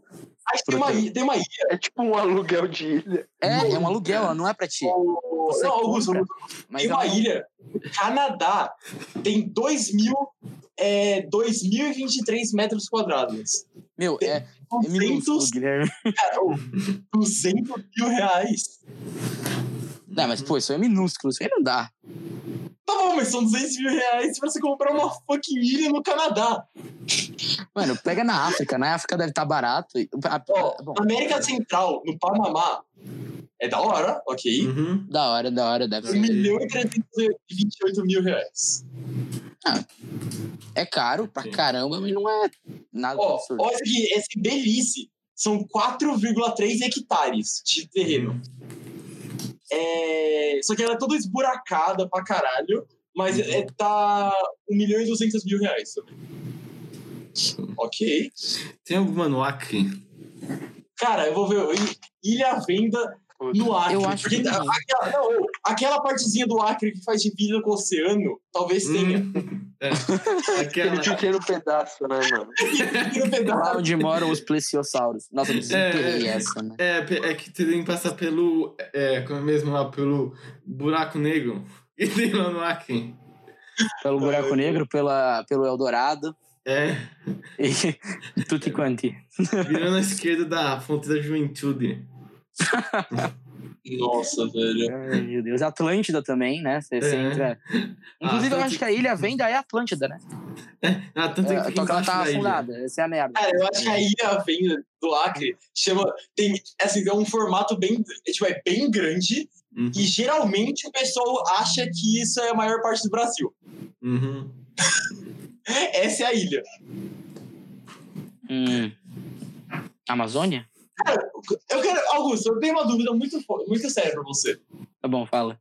Mas tem uma, ilha, tem uma ilha. É tipo um aluguel de ilha. É, é um aluguel, ela não é pra ti. Você não, Augusto, tem uma ilha. Canadá tem 2 mil, é, 2.023 metros quadrados. Meu, é, 200, Guilherme. Cara, 200 mil reais. Não, mas pô, isso é minúsculo, isso aí não dá. Tá bom, mas são 200 mil reais pra você comprar uma fucking ilha no Canadá. Mano, pega na África, na África deve estar tá barato. Ó, América Central, no Panamá, é da hora, ok. Uhum. Da hora, da hora, deve 1 ser. 1 milhão e 328 mil reais. Ah, é caro pra Sim. caramba, mas não é nada Ó, Olha aqui, esse Belize são 4,3 hectares de terreno. É... Só que ela é toda esburacada pra caralho, mas uhum. é, tá 1 milhão e 200 mil reais também. Ok. Tem alguma no Acre? Cara, eu vou ver. Ilha Venda no Acre. Eu acho porque que aquela, não, aquela partezinha do Acre que faz divisa com o oceano, talvez hum. tenha. *laughs* É. Aquele pequeno pedaço, né, mano? *laughs* pequeno pedaço. Lá onde moram os plesiosauros. Nossa, eu é, essa, né? É, é que tem que passar pelo. É, como é mesmo lá, pelo buraco negro. *laughs* E tem lá no Acre. Pelo buraco negro, pela, pelo Eldorado. É. E tutti quanti. Virando à esquerda da fonte da juventude. Nossa, velho. Ai, meu Deus. Atlântida também, né? Você, É. entra. Inclusive, eu acho que a ilha venda é Atlântida, né? Ah, tanto É, que ela tá afundada. Essa é a merda. Cara, eu acho que a ilha vem do Acre, chama. Tem, assim, tem um formato bem. é, Tipo, é bem grande. Uhum. E geralmente o pessoal acha que isso é a maior parte do Brasil. Uhum. *laughs* Essa é a ilha. Hum. Amazônia? Eu quero. Augusto, eu tenho uma dúvida muito, muito séria pra você. Tá bom, fala.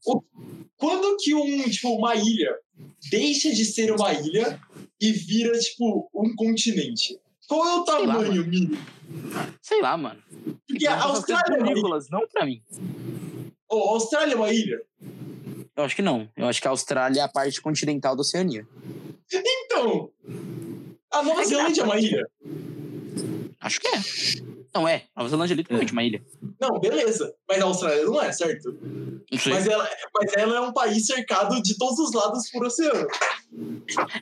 Quando que um, tipo, uma ilha deixa de ser uma ilha e vira, tipo, um continente? Qual é o Sei lá, tamanho mínimo? Sei lá, mano. Porque a Austrália é uma ilha. Nicolas, não pra mim. Ô, a Austrália é uma ilha? Eu acho que não. Eu acho que a Austrália é a parte continental da Oceania. Então. A Nova Zelândia é uma ilha? Acho que é. Não é. Nova Zelândia é literalmente uma ilha. Não, beleza. Mas a Austrália não é, certo? Não sei. Mas ela, mas ela é um país cercado de todos os lados por oceano.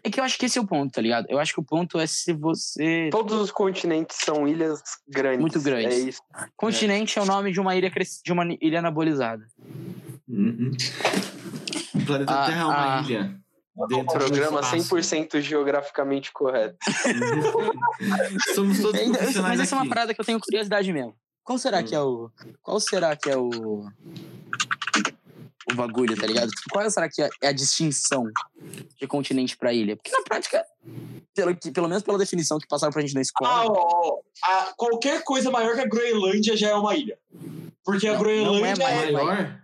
É que eu acho que esse é o ponto, tá ligado? Eu acho que o ponto é se você. Todos os continentes são ilhas grandes. Muito grandes. É isso. Continente é o nome de uma ilha cres- de uma ilha anabolizada. Uhum. O planeta Ah, Terra é uma ah. ilha. Dentro do Programa espaço. 100% geograficamente correto. *laughs* Somos todos Ainda- mas essa é uma aqui. parada que eu tenho curiosidade mesmo. Qual será Hum. que é o. Qual será que é o. O bagulho, tá ligado? Qual será que é a distinção de continente pra ilha? Porque na prática, pelo, que- pelo menos pela definição que passaram pra gente na Ah, escola, ó, ó, a- qualquer coisa maior que a Groenlândia já é uma ilha. Porque a Não, Groenlândia não é é, mais- Maior?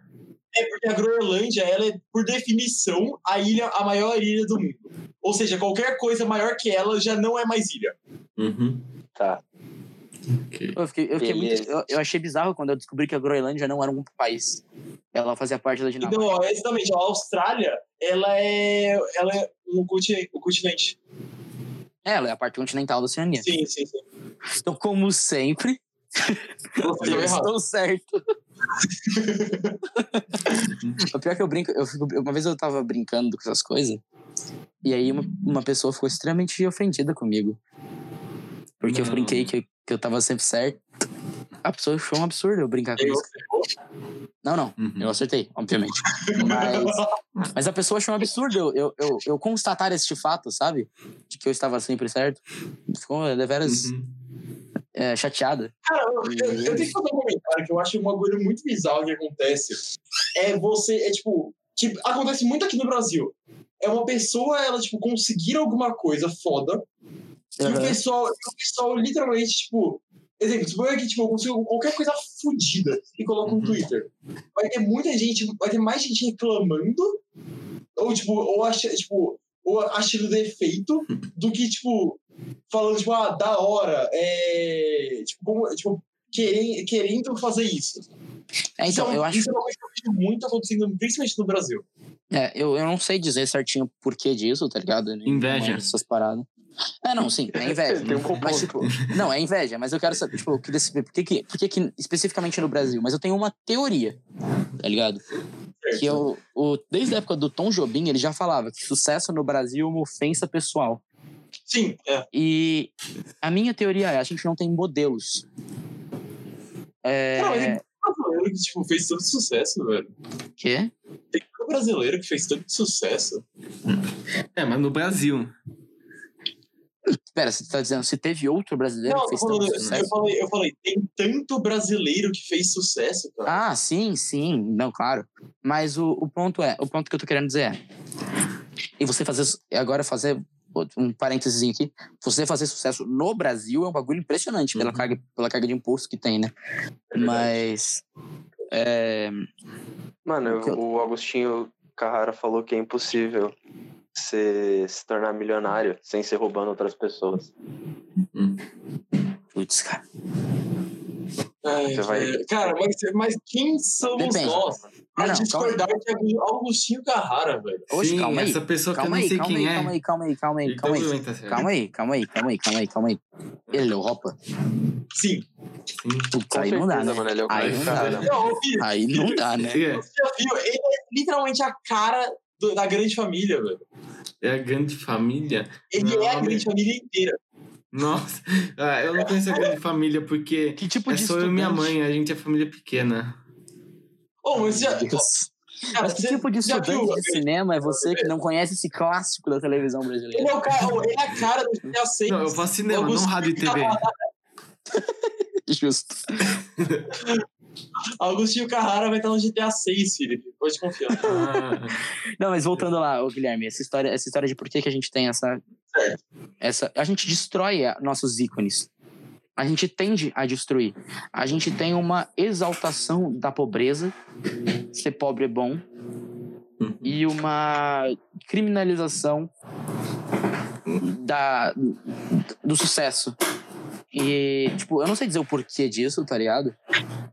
É porque a Groenlândia ela é, por definição, a ilha, a maior ilha do mundo. Ou seja, qualquer coisa maior que ela já não é mais ilha. Uhum. Tá. Ok. eu, fiquei, eu, fiquei muito, eu, eu achei bizarro quando eu descobri que a Groenlândia não era um país. Ela fazia parte da Dinamarca. Então, exatamente, a Austrália, ela é, ela é um continente. Um continente. É, Ela é a parte continental da Oceania. Sim, sim, sim. Então, como sempre, *laughs* Você eu estou certo. *laughs* o pior é que eu brinco, eu fico, uma vez eu tava brincando com essas coisas, e aí uma, uma pessoa ficou extremamente ofendida comigo. Porque eu Não. brinquei que, que eu tava sempre certo. A pessoa achou um absurdo eu brincar com Eu- isso. Não, não. Uhum. Eu acertei, obviamente. *laughs* Mas, mas a pessoa achou um absurdo eu, eu, eu, eu constatar este fato, sabe? De que eu estava sempre certo. Ficou deveras Uhum. É, chateada. Cara, eu, eu- eu tenho que fazer um comentário que eu acho um bagulho muito bizarro que acontece. É você, é tipo, que acontece muito aqui no Brasil. É uma pessoa, ela, tipo, conseguir alguma coisa foda, e o pessoal, o pessoal literalmente, tipo. Exemplo, suponha que tipo, eu consigo qualquer coisa fodida e coloco no Uhum. Twitter. Vai ter muita gente, vai ter mais gente reclamando, ou tipo, ou, acha, tipo, ou achando defeito, do que, tipo, falando, tipo, ah, da hora, é. Tipo, como, tipo querendo, querendo fazer isso. É, então, isso, é, eu acho. isso é uma coisa que eu vejo muito acontecendo, principalmente no Brasil. É, eu, eu não sei dizer certinho o porquê disso, tá ligado? Nem Inveja. é Essas paradas. É, não, sim, é *laughs* inveja. Tem um Mas, tipo, não, é inveja, mas eu quero saber, tipo, eu queria saber por que, que, por que, que especificamente no Brasil, mas eu tenho uma teoria, tá ligado? Que é o, o, desde a época do Tom Jobim, ele já falava que sucesso no Brasil é uma ofensa pessoal. Sim, é. E a minha teoria é, a gente não tem modelos. É... Não, ele- brasileiro que tipo, fez tanto sucesso, velho. Quê? Tem um brasileiro que fez tanto sucesso. É, mas no Brasil. Pera, você tá dizendo se teve outro brasileiro Não, que eu fez tanto falei, eu, sucesso? falei, eu falei, tem tanto brasileiro que fez sucesso, cara. Ah, sim, sim, não, claro. Mas o, o ponto é, o ponto que eu tô querendo dizer é, e você fazer, agora fazer um parênteses aqui, você fazer sucesso no Brasil é um bagulho impressionante pela Uhum. carga, pela carga de imposto que tem, né? Mas é, Mano, eu- o Agostinho Carrara falou que é impossível você se tornar milionário sem ser roubando outras pessoas. putz, cara. Ai, Você vai- velho. Cara, mas, mas quem somos Depende. nós pra Não, não, discordar de Augustinho Carrara, velho? Oxe, Sim, calma aí. essa pessoa que Calma eu nem aí, sei calma quem aí, é. calma aí, calma aí, calma aí, Ele calma aí. tá. Calma aí, calma aí, calma aí, calma aí, calma aí, calma aí. Ele é Europa? Sim. Sim. Putz, aí não dá, né? é o Aí não dá, né? Não, Aí não dá, né? É? Ele é literalmente a cara da grande família, velho. é a grande família. Ele Não, é a grande família inteira. Nossa, *laughs* ah, eu não conheço a grande família porque Que tipo é de só eu e minha estudante? mãe, a gente é família pequena. Ô, mas já. Cara, Mas que tipo de estudante viu? de cinema é você que não conhece esse clássico da televisão Ele brasileira? é, o cara, ele é a cara do GTA 6. Não, eu faço cinema, Augusto- não rádio e TV. *laughs* Justo. *laughs* Agostinho Carrara vai estar no GTA 6, Felipe. Pode confiar. Ah, *laughs* Não, mas voltando lá, ô Guilherme, essa história, essa história de por que, que a gente tem essa, essa. A gente destrói a- nossos ícones. A gente tende a destruir. A gente tem uma exaltação da pobreza, ser pobre é bom, e uma criminalização da, do sucesso. E, tipo, eu não sei dizer o porquê disso, tá ligado?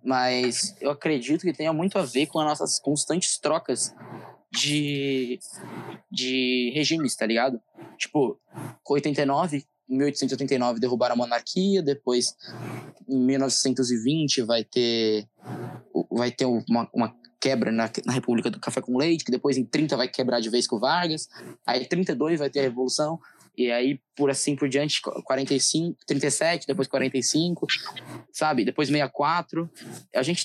Mas eu acredito que tenha muito a ver com as nossas constantes trocas de, de regimes, tá ligado? Tipo, com 89, em 1889 derrubaram a monarquia, depois em 1920 vai ter vai ter uma, uma quebra na, na República do Café com Leite, que depois em 30 vai quebrar de vez com o Vargas, aí 32 vai ter a Revolução, e aí por assim por diante, 45, 37, depois 45, sabe? Depois 64. A gente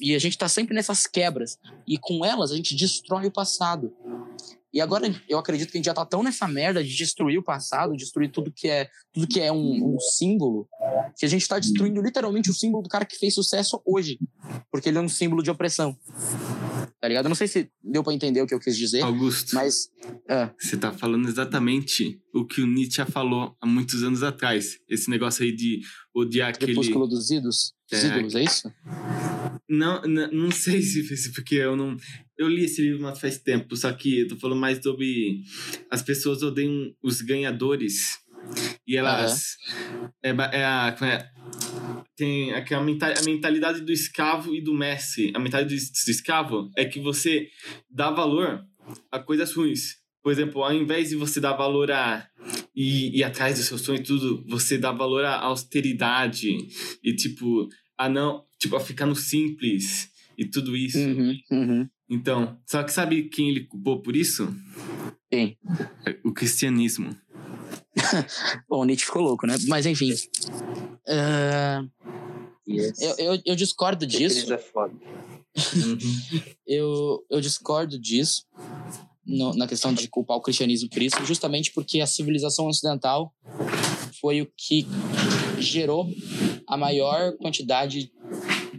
e a gente tá sempre nessas quebras e com elas a gente destrói o passado. E agora eu acredito que a gente já tá tão nessa merda de destruir o passado, destruir tudo que é tudo que é um, um símbolo, que a gente tá destruindo literalmente o símbolo do cara que fez sucesso hoje, porque ele é um símbolo de opressão. Tá ligado? Eu não sei se deu pra entender o que eu quis dizer, Augusto, mas ah, você tá falando exatamente o que o Nietzsche falou há muitos anos atrás. Esse negócio aí de odiar aquele. Crepúsculo dos Ídolos, dos É. ídolos, é isso? Não, não, não sei se porque eu não. Eu li esse livro mas faz tempo, só que eu tô falando mais sobre as pessoas odeiam os ganhadores e elas é, é a é? Tem aquela menta- a mentalidade do escravo e do mestre. A mentalidade do, es- do escravo é que você dá valor a coisas ruins. Por exemplo, ao invés de você dar valor a ir, ir atrás do seu sonho e tudo, você dá valor à austeridade e tipo a não, tipo a ficar no simples e tudo isso. Uhum, uhum. Então, só que sabe quem ele culpou por isso? Quem? O cristianismo. *laughs* Bom, o Nietzsche ficou louco, né? Mas enfim. Ah, eu, eu, eu discordo disso. É foda. *laughs* eu, eu discordo disso no- na questão de culpar o cristianismo por isso, justamente porque a civilização ocidental foi o que gerou a maior quantidade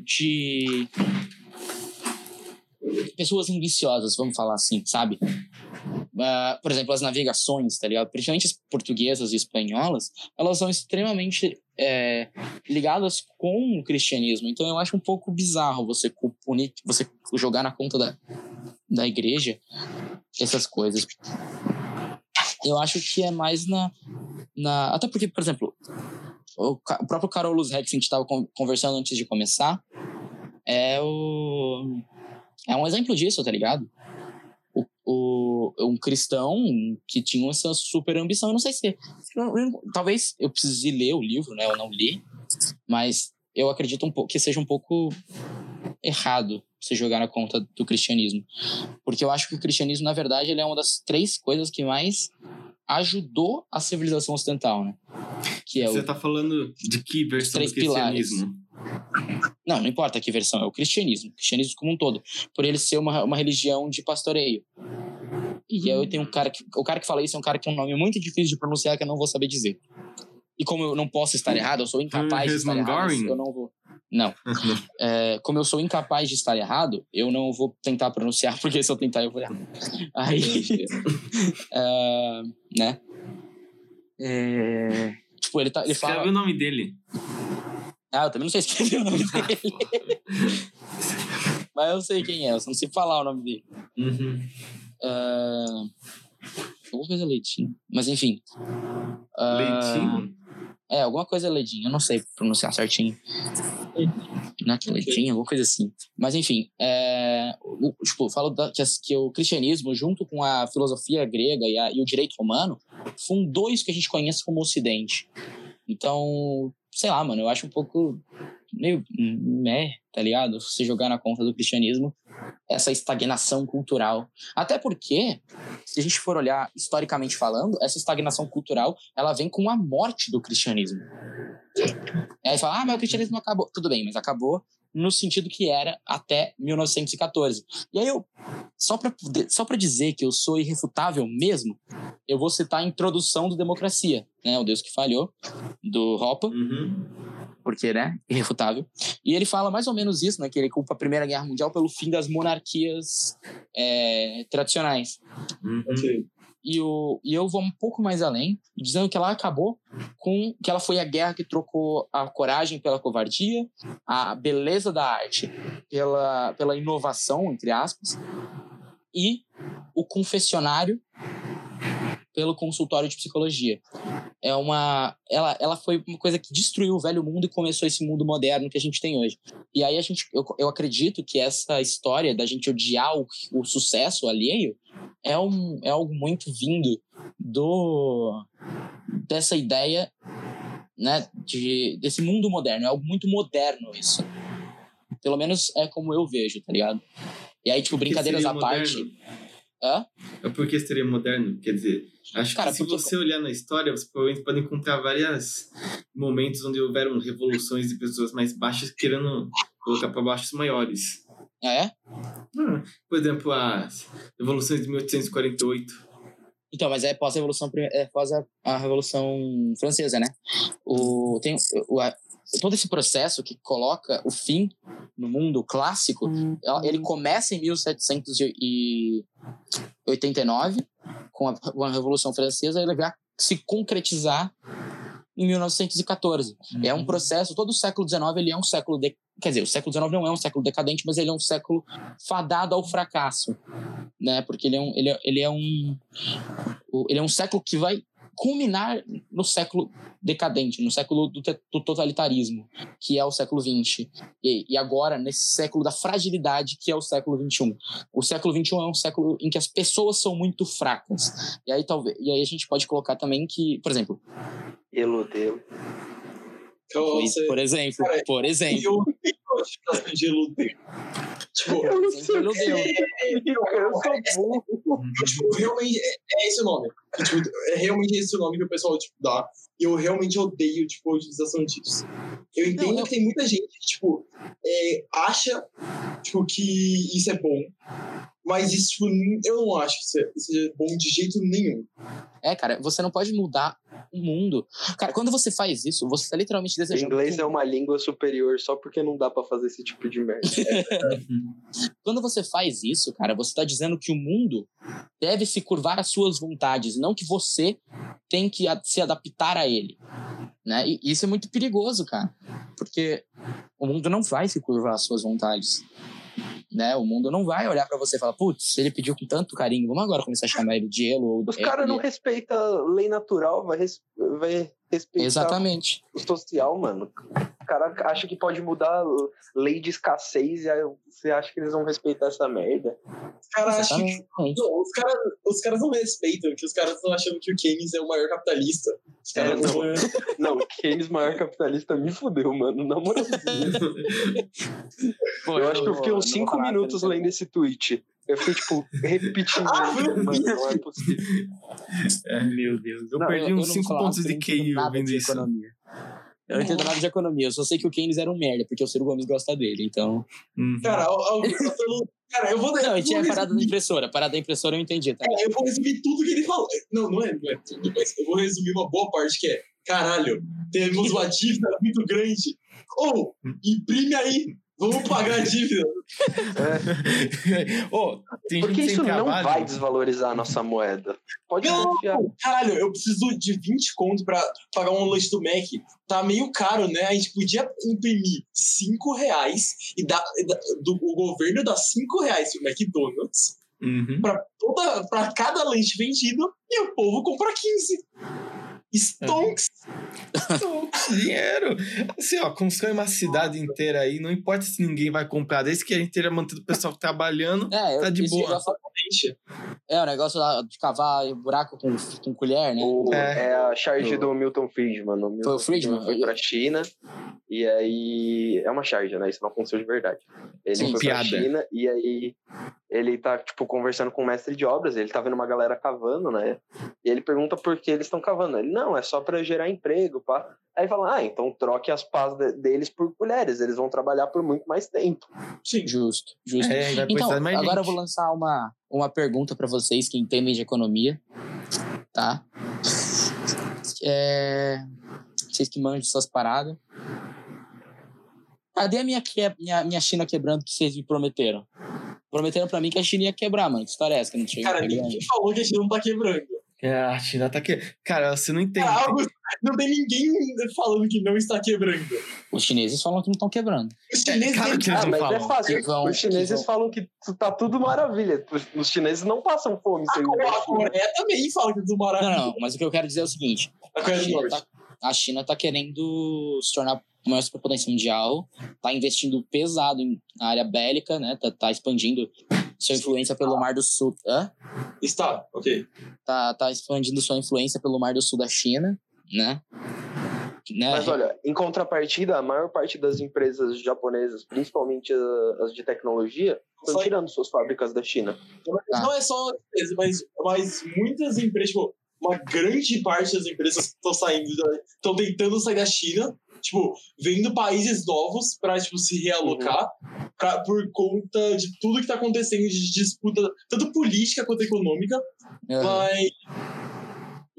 de pessoas ambiciosas, vamos falar assim, sabe? Ah, por exemplo, as navegações, tá ligado? Principalmente as portuguesas e espanholas, elas são extremamente é, ligadas com o cristianismo. Então eu acho um pouco bizarro você você jogar na conta da, da igreja essas coisas. Eu acho que é mais na, na até porque, por exemplo, o, o próprio Carolus Rex que a gente estava conversando antes de começar é o é um exemplo disso, tá ligado? O, um cristão que tinha essa super ambição. Eu não sei se. talvez eu precise ler o livro, né? Eu não li. Mas eu acredito um pouco que seja um pouco errado você jogar na conta do cristianismo. Porque eu acho que o cristianismo, na verdade, ele é uma das três coisas que mais ajudou a civilização ocidental, né? Que é Você o. tá falando de que versão três do cristianismo? Não, não importa que versão, é o cristianismo. O cristianismo como um todo. Por ele ser uma, uma religião de pastoreio. E eu tenho um cara que. O cara que fala isso é um cara que tem um nome muito difícil de pronunciar que eu não vou saber dizer. E como eu não posso estar errado, eu sou incapaz de estar errado, eu não vou. Não. *laughs* É, como eu sou incapaz de estar errado, eu não vou tentar pronunciar, *laughs* porque se eu tentar eu vou errar. Aí. é, *laughs* né? É, tipo, ele, tá, ele Escreve fala. o nome dele. Ah, eu também não sei escrever o nome *laughs* dele. Mas eu sei quem é, eu só não sei falar o nome dele. Uhum. Ah, alguma coisa leitinho. Mas enfim. Ah, Leitinho? É, alguma coisa leitinho. Eu não sei pronunciar certinho. Né? Leitinho, alguma coisa assim. Mas enfim. É, o- tipo, eu falo da- que, as- que o cristianismo, junto com a filosofia grega e, a- e o direito romano, fundou isso que a gente conhece como Ocidente. Então, sei lá, mano, eu acho um pouco meio meh, tá ligado? Você jogar na conta do cristianismo essa estagnação cultural. Até porque, se a gente for olhar historicamente falando, essa estagnação cultural ela vem com a morte do cristianismo. Aí fala, ah, mas o cristianismo acabou. Tudo bem, mas acabou no sentido que era até 1914. E aí eu, só para só dizer que eu sou irrefutável mesmo, eu vou citar a introdução do Democracia, né, o Deus que falhou, do Hopper. Uhum porque, né, irrefutável. E ele fala mais ou menos isso, né, que ele culpa a Primeira Guerra Mundial pelo fim das monarquias é, tradicionais. Uhum. E, o, e eu vou um pouco mais além, dizendo que ela acabou com que ela foi a guerra que trocou a coragem pela covardia, a beleza da arte pela, pela inovação, entre aspas, e o confessionário pelo consultório de psicologia. É uma, ela, ela foi uma coisa que destruiu o velho mundo e começou esse mundo moderno que a gente tem hoje. E aí a gente, eu, eu acredito que essa história da gente odiar o, o sucesso alheio é, um, é algo muito vindo do dessa ideia né, de, desse mundo moderno. É algo muito moderno isso. Pelo menos é como eu vejo, tá ligado? E aí, tipo, brincadeiras à parte. Hã? É porque seria moderno? Quer dizer, acho Cara, que se porque... você olhar na história, você provavelmente pode encontrar vários momentos onde houveram revoluções de pessoas mais baixas querendo colocar para baixo os maiores. Ah, é? Ah, por exemplo, as revoluções de 1848. Então, mas é pós-revolução, é pós a, a Revolução Francesa, né? O, tem, o, a, todo esse processo que coloca o fim no mundo clássico, uhum. ele começa em 1789, com a, com a Revolução Francesa, e ele vai se concretizar em 1914. Uhum. É um processo, todo o século XIX ele é um século de, quer dizer, o século XIX não é um século decadente, mas ele é um século fadado ao fracasso, né? Porque ele é um ele é, ele é um ele é um século que vai culminar no século decadente, no século do, do totalitarismo, que é o século XX. E, e, agora, nesse século da fragilidade, que é o século XXI. O século XXI é um século em que as pessoas são muito fracas. E aí, talvez, e aí a gente pode colocar também que, por exemplo... Eludeu. Por exemplo, por exemplo. Eu, de eludeu. Tipo, eu não sei o que *laughs* eu sou burro. Tipo, realmente, é, é esse o nome. Tipo, é realmente esse o nome que o pessoal tipo, dá. E eu realmente odeio, tipo, a utilização disso. Eu entendo não, que tem muita gente que, tipo, é, acha, tipo, que isso é bom. Mas isso, tipo, eu não acho que seja bom de jeito nenhum. É, cara, você não pode mudar o mundo. Cara, quando você faz isso, você está literalmente desejando. O inglês é uma língua superior só porque não dá para fazer esse tipo de merda. *laughs* quando você faz isso, cara, você está dizendo que o mundo deve se curvar às suas vontades, não que você tem que se adaptar a ele. Né? E isso é muito perigoso, cara. Porque o mundo não vai se curvar às suas vontades né? O mundo não vai olhar para você e falar, putz, ele pediu com tanto carinho, vamos agora começar a chamar ele de Elo. Os caras não respeitam lei natural, vai, vai respeitar Exatamente. o social, mano. O cara acha que pode mudar lei de escassez e aí você acha que eles vão respeitar essa merda. Os caras acham que. Não, os caras os caras não respeitam, que os caras estão achando que o Keynes é o maior capitalista. Os é, não, não, *laughs* não, o Keynes maior capitalista me fudeu, mano. Na moral. Pô, *laughs* eu, eu acho que eu fiquei uns 5 minutos lendo esse tweet. Eu fui, tipo, repetindo. ah, mas não é possível. É, meu Deus. Eu não, perdi eu, uns 5 pontos de QI vendo isso. Economia. Eu não entendo nada de economia, eu só sei que o Keynes era um merda, porque o Ciro Gomes gosta dele, então. Uhum. Cara, eu, eu, cara, eu vou. Não, a tinha a parada da impressora. A parada da impressora eu entendi, tá? É, eu vou resumir tudo que ele falou. Não, não é, não é tudo, mas eu vou resumir uma boa parte que é: caralho, temos uma dívida muito grande. Ou, oh, imprime aí Vamos pagar a dívida. É. *laughs* oh, Porque isso não vai desvalorizar a nossa moeda. Pode não, confiar. Caralho, eu preciso de 20 conto pra pagar um lanche do Mac. Tá meio caro, né? A gente podia imprimir 5 reais e dar, do, o governo dá 5 reais pro McDonald's uhum. pra, toda, pra cada lanche vendido e o povo compra 15. Stonks. Stonks, dinheiro. Assim, ó, constrói uma cidade inteira aí, não importa se ninguém vai comprar, desde que a gente tenha mantido o pessoal trabalhando, é, tá de boa. É, o negócio lá de cavar buraco com, com colher, né? O, é. é. a charge do Milton Friedman. O Milton foi o Friedman? Foi pra China. E aí. É uma charge, né? Isso não aconteceu de verdade. Ele Sim, foi piada. pra China e aí ele tá, tipo, conversando com o mestre de obras, ele tá vendo uma galera cavando, né? E ele pergunta por que eles estão cavando. Ele, não, é só pra gerar emprego, pá. Aí fala, ah, então troque as pás de- deles por mulheres, eles vão trabalhar por muito mais tempo. Sim. Justo, justo. É, vai Então, agora eu gente. vou lançar uma, uma pergunta pra vocês que entendem de economia, tá? É... Vocês que manjam dessas paradas. Cadê a minha, que... minha, minha China quebrando que vocês me prometeram? Prometeram pra mim que a China ia quebrar, mano. Que história é essa que não tinha Cara, quebrando? ninguém falou que a China não tá quebrando. É, a China tá que. Cara, você não entende. Cara, Augusto, não tem ninguém falando que não está quebrando. Os chineses falam que não estão quebrando. Os chineses cara, têm- que eles ah, não mas é falam. fácil. Que vão- Os chineses que falam que tá tudo maravilha. Os- chineses não passam fome sem a Coreia também fala que é tudo Não, maravilha. não, mas o que eu quero dizer é o seguinte: A a China, tá, a China tá querendo se tornar a maior superpotência mundial, tá investindo pesado em- na área bélica, né? Tá, tá expandindo sua influência pelo Mar do Sul. Hã? Está, ok. Tá, tá expandindo sua influência pelo Mar do Sul da China, né? né? Mas olha, em contrapartida, a maior parte das empresas japonesas, principalmente as de tecnologia, estão Só- tirando suas fábricas da China. Tá. Não é só empresa, mas, mas muitas empresas, tipo, uma grande parte das empresas estão saindo, estão tentando sair da China, tipo, vendo países novos para tipo, se realocar pra, por conta de tudo que tá acontecendo de disputa, tanto política quanto econômica, Aham. mas,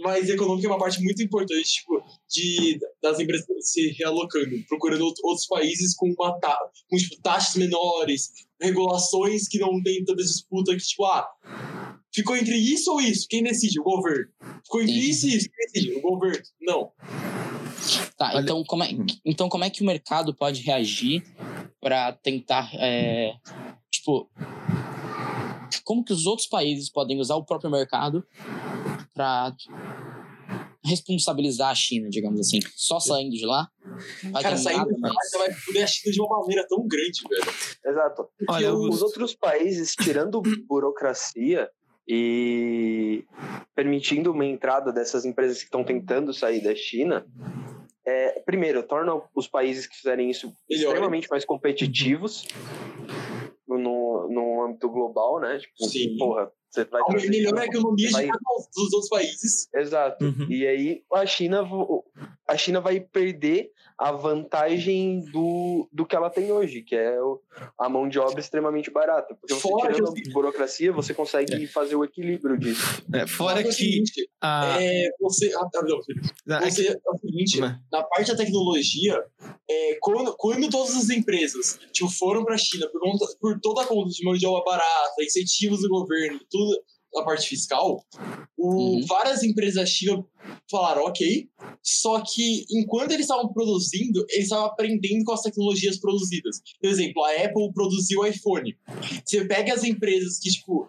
mas econômica é uma parte muito importante, tipo, de, das empresas se realocando, procurando out- outros países com, uma ta, com tipo, taxas menores, regulações que não tem tanta disputa, que tipo, ah, ficou entre isso ou isso? Quem decide? O governo. Ficou entre isso e isso? Quem decide? O governo. Não. Tá, Olha- então como, é, então como é que o mercado pode reagir para tentar, é, tipo, como que os outros países podem usar o próprio mercado para responsabilizar a China, digamos assim, só saindo de lá? Vai Cara, saindo nada de lá, mais. você vai foder a China de uma maneira tão grande, velho. Exato. Olha, os Augusto. outros países, tirando *coughs* burocracia e permitindo uma entrada dessas empresas que estão tentando sair da China, primeiro, torna os países que fizerem isso Melhor. extremamente mais competitivos no, no âmbito global, né? Tipo, Sim. porra, você vai trazer- Melhor a economia vai- dos outros países. Exato. Uhum. E aí a China, a China vai perder a vantagem do, do que ela tem hoje, que é o- a mão de obra extremamente barata. Porque você Fora tirando que a burocracia, você consegue fazer o equilíbrio disso. É, fora é o que seguinte, a. é, você. Ah, tá, não, Felipe. a- Você, é o seguinte, na parte da tecnologia, é, quando, quando todas as empresas tipo, foram para a China por, conta, por toda a conta de mão de obra barata, incentivos do governo, tudo a parte fiscal, o- Uhum. várias empresas China falaram ok, só que enquanto eles estavam produzindo, eles estavam aprendendo com as tecnologias produzidas. Por exemplo, a Apple produziu o iPhone. Você pega as empresas que, tipo,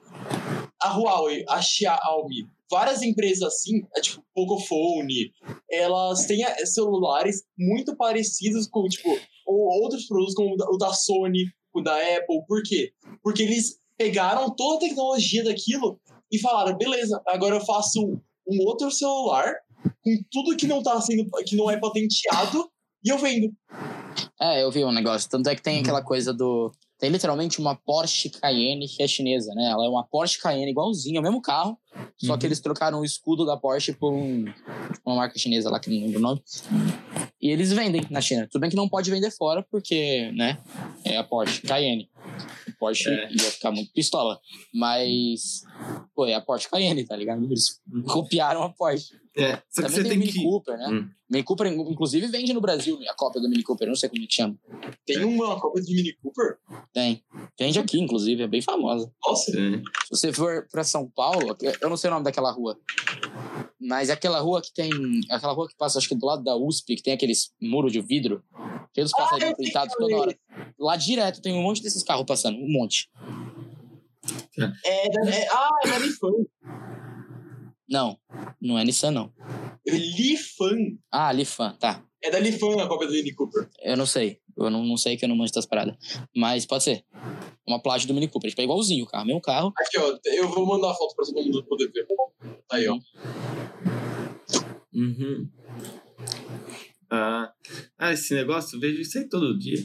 a Huawei, a Xiaomi, várias empresas assim, é, tipo, Pocophone, elas têm eh, celulares muito parecidos com, tipo, ou outros produtos como o da Sony, o da Apple. Por quê? Porque eles pegaram toda a tecnologia daquilo e falaram, beleza, agora eu faço um outro celular com tudo que não tá sendo, que não é patenteado e eu vendo. É, eu vi um negócio. Tanto é que tem aquela coisa do. Tem literalmente uma Porsche Cayenne que é chinesa, né? Ela é uma Porsche Cayenne igualzinha, é o mesmo carro, só que Uhum. eles trocaram o escudo da Porsche por um, uma marca chinesa lá que não lembro o nome. E eles vendem na China. Tudo bem que não pode vender fora, porque, né? É a Porsche Cayenne. A Porsche É. ia ficar muito pistola. Mas, pô, é a Porsche Cayenne, tá ligado? Eles copiaram a Porsche. É, só que Também você tem, tem Mini que. Cooper, né? Hum. Mini Cooper, inclusive, vende no Brasil a cópia do Mini Cooper. Eu não sei como é que chama. Tem uma cópia de Mini Cooper? Tem. Vende aqui, inclusive, é bem famosa. Nossa. É. Se você for pra São Paulo, eu não sei o nome daquela rua. Mas é aquela rua que tem. Aquela rua que passa, acho que do lado da USP, que tem aqueles muros de vidro. Cheio dos passarinhos eu sei pintados qual é toda hora. Lá direto tem um monte desses carros passando. Um monte. É, é, ah, é da Lifan. Não, não é Nissan, não. Lifan. Ah, Lifan, tá. É da Lifan a cópia do Mini Cooper. Eu não sei. Eu não, não sei que eu não manjo das paradas. Mas pode ser. Uma plágio do Mini Cooper. Tipo, é igualzinho o carro, mesmo carro. Aqui, ó. Eu vou mandar a foto pra todo mundo poder ver. Aí, ó. Uhum. Ah, ah, esse negócio, eu vejo isso aí todo dia.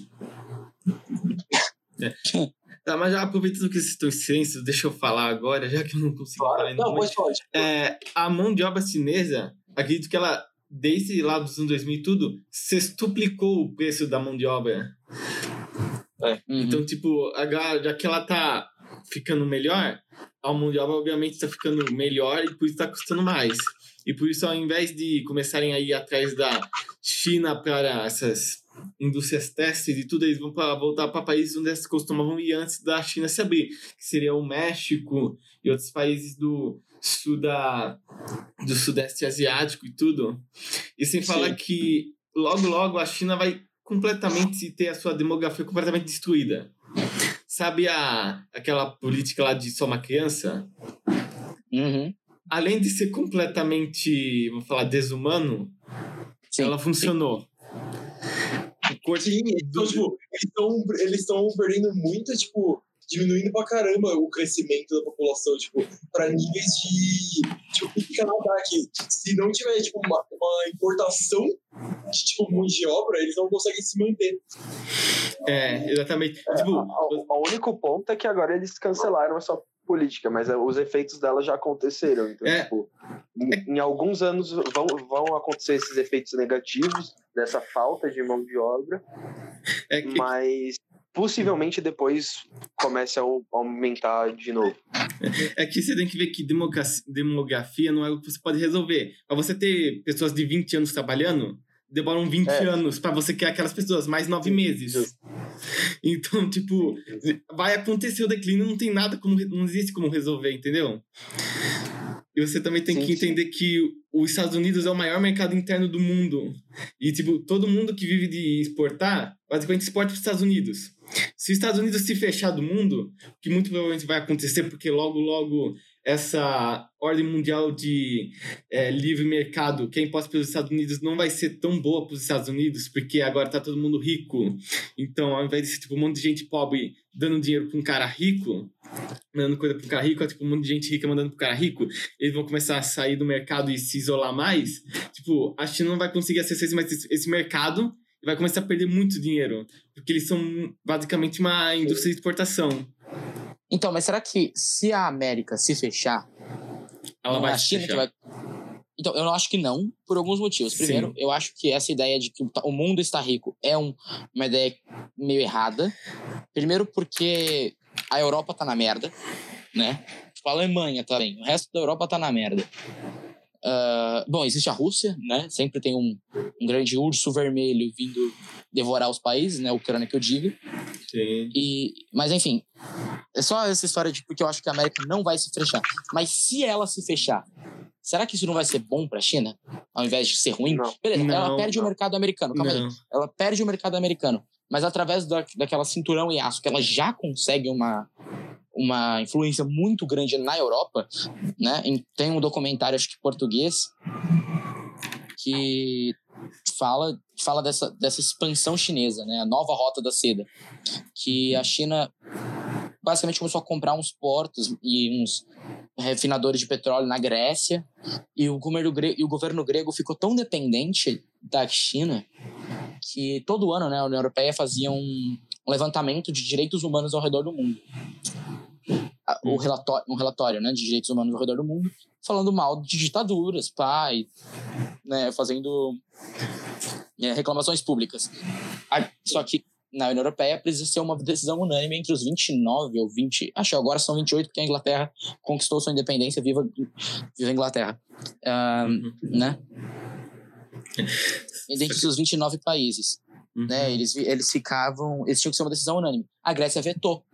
*laughs* É. Tá, mas já aproveitando que vocês estão em silêncio, deixa eu falar agora, já que eu não consigo Claro. falar Não, pode falar. tipo, é, a mão de obra chinesa, acredito que ela, desde lá dos anos 2000 e tudo, sextuplicou o preço da mão de obra. Uhum. Então, tipo, agora, já que ela tá ficando melhor, a mão de obra, obviamente, tá ficando melhor e por isso tá custando mais. E por isso, ao invés de começarem a ir atrás da China para essas indústrias testes e tudo, eles vão pra, voltar para países onde eles costumavam ir antes da China se abrir, que seria o México e outros países do sul da, do sudeste asiático e tudo. E sem falar Sim. que logo, logo a China vai completamente ter a sua demografia completamente destruída. Sabe a, aquela política lá de só uma criança? Uhum. Além de ser completamente, vou falar, desumano, Sim. ela funcionou. O corte Sim, então, tipo, eles estão perdendo muito, tipo, diminuindo pra caramba o crescimento da população, tipo, pra níveis de, tipo, o Canadá, que se não tiver, tipo, uma, uma importação de, tipo, mão de obra, eles não conseguem se manter. É, exatamente. tipo, O, único ponto é que agora eles cancelaram essa política, mas é, os efeitos dela já aconteceram. Então, É. tipo, em, em alguns anos vão, vão acontecer esses efeitos negativos dessa falta de mão de obra, é que, mas possivelmente depois comece a au- aumentar de novo. é que você tem que ver que demogra- demografia não é algo que você pode resolver. Pra você ter pessoas de 20 anos trabalhando, demoram 20 É. anos pra você criar aquelas pessoas, mais 9 meses. Então, tipo, vai acontecer o declínio, não tem nada como, não existe como resolver, entendeu? E você também tem Sim, que sim. entender que os Estados Unidos é o maior mercado interno do mundo. E, tipo, todo mundo que vive de exportar, basicamente exporta para os Estados Unidos. Se os Estados Unidos se fechar do mundo, o que muito provavelmente vai acontecer, porque logo, logo essa ordem mundial de é, livre mercado que é imposta pelos Estados Unidos não vai ser tão boa para os Estados Unidos, porque agora tá todo mundo rico. Então, ao invés de ser tipo, um monte de gente pobre dando dinheiro para um cara rico, mandando coisa para um cara rico, é tipo um monte de gente rica mandando para um cara rico, eles vão começar a sair do mercado e se isolar mais. Tipo, a China não vai conseguir acessar mais esse, esse mercado e vai começar a perder muito dinheiro, porque eles são basicamente uma indústria de exportação. Então, mas será que se a América se fechar, Ela vai é a China que fechar. vai. Então, eu acho que não, por alguns motivos. Sim. Primeiro, eu acho que essa ideia de que o mundo está rico é um- uma ideia meio errada. Primeiro, porque a Europa tá na merda, né? Tipo, a Alemanha tá bem, o resto da Europa tá na merda. Ah, bom, existe a Rússia, né? Sempre tem um, um grande urso vermelho vindo devorar os países, né? Ucrânia que eu digo. Sim. E, mas enfim, é só essa história de porque eu acho que a América não vai se fechar. Mas se ela se fechar, será que isso não vai ser bom para a China? Ao invés de ser ruim? Não. Beleza, ela Não, perde o não. mercado americano. Calma aí. Ela perde o mercado americano. Mas através da, daquela cinturão e aço que ela já consegue uma, uma influência muito grande na Europa, né? Em- Tem um documentário, acho que português, que fala, fala dessa, dessa expansão chinesa, né? A nova rota da seda. Que a China basicamente começou a comprar uns portos e uns refinadores de petróleo na Grécia e o governo, gre- e o governo grego ficou tão dependente da China que todo ano né, a União Europeia fazia um levantamento de direitos humanos ao redor do mundo. O relatório, um relatório né, de direitos humanos ao redor do mundo, falando mal de ditaduras, pai, né, fazendo é, reclamações públicas. Só que na União Europeia precisa ser uma decisão unânime entre os 29 ou 20, acho que agora são 28 porque a Inglaterra conquistou sua independência, viva, viva a Inglaterra. Ah, Uhum. né? Dentre os 29 países, Uhum. né? Eles, eles ficavam, eles tinham que ser uma decisão unânime. A Grécia vetou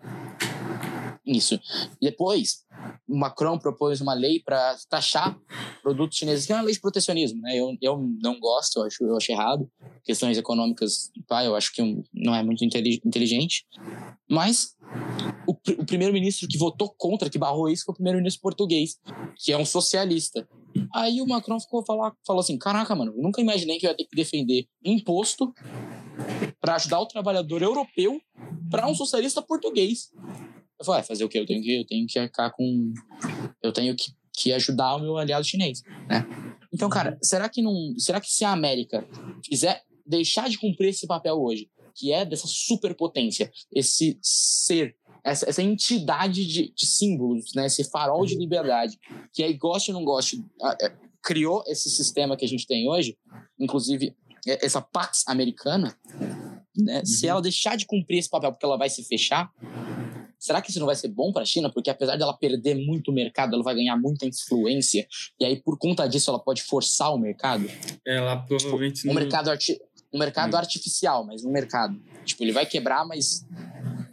isso. Depois, Macron propôs uma lei para taxar produtos chineses, que é uma lei de protecionismo, né? Eu, eu não gosto, eu acho, eu acho errado. Questões econômicas, pá, eu acho que não é muito inteli- inteligente. Mas o, o primeiro-ministro que votou contra, que barrou isso, foi o primeiro-ministro português, que é um socialista. Aí o Macron ficou falar, falou assim: Caraca, mano, eu nunca imaginei que eu ia ter que defender imposto para ajudar o trabalhador europeu para um socialista português. Eu falei, ah, fazer o quê? Eu tenho que, eu tenho que arcar com. Eu tenho que, que ajudar o meu aliado chinês, né? Então, cara, será que não, será que se a América quiser deixar de cumprir esse papel hoje, que é dessa superpotência, esse ser, essa, essa entidade de, de, símbolos, né, esse farol de liberdade, que aí goste ou não goste, é, criou esse sistema que a gente tem hoje, inclusive é, essa Pax americana, né, uhum. se ela deixar de cumprir esse papel porque ela vai se fechar, será que isso não vai ser bom para a China? Porque apesar dela perder muito mercado, ela vai ganhar muita influência, e aí por conta disso ela pode forçar o mercado? Ela provavelmente tipo, um mercado arti um mercado hum. artificial, mas um mercado. Tipo, ele vai quebrar, mas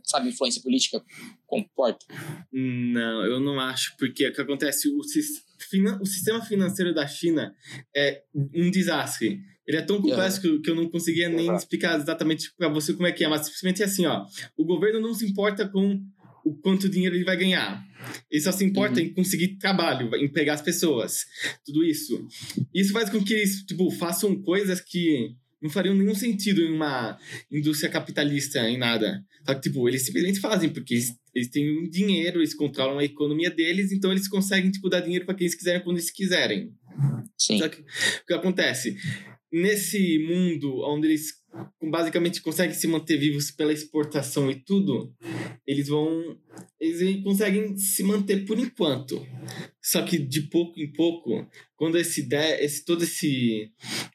sabe, influência política comporta? Não, eu não acho, porque o que acontece, o, o sistema financeiro da China é um desastre. Ele é tão complexo que, que eu não conseguia nem explicar exatamente para você como é que é, mas simplesmente é assim, ó. O governo não se importa com o quanto dinheiro ele vai ganhar. Ele só se importa uhum. em conseguir trabalho, em pegar as pessoas, tudo isso. Isso faz com que eles, tipo, façam coisas que não fariam nenhum sentido em uma indústria capitalista, em nada. Só que, tipo, eles simplesmente fazem, porque eles, eles têm dinheiro, eles controlam a economia deles, então eles conseguem, tipo, dar dinheiro para quem eles quiserem quando eles quiserem. Sim. Só que o que acontece? Nesse mundo onde eles basicamente conseguem se manter vivos pela exportação e tudo, eles vão. Eles conseguem se manter por enquanto. Só que de pouco em pouco, quando esse, esse todo esse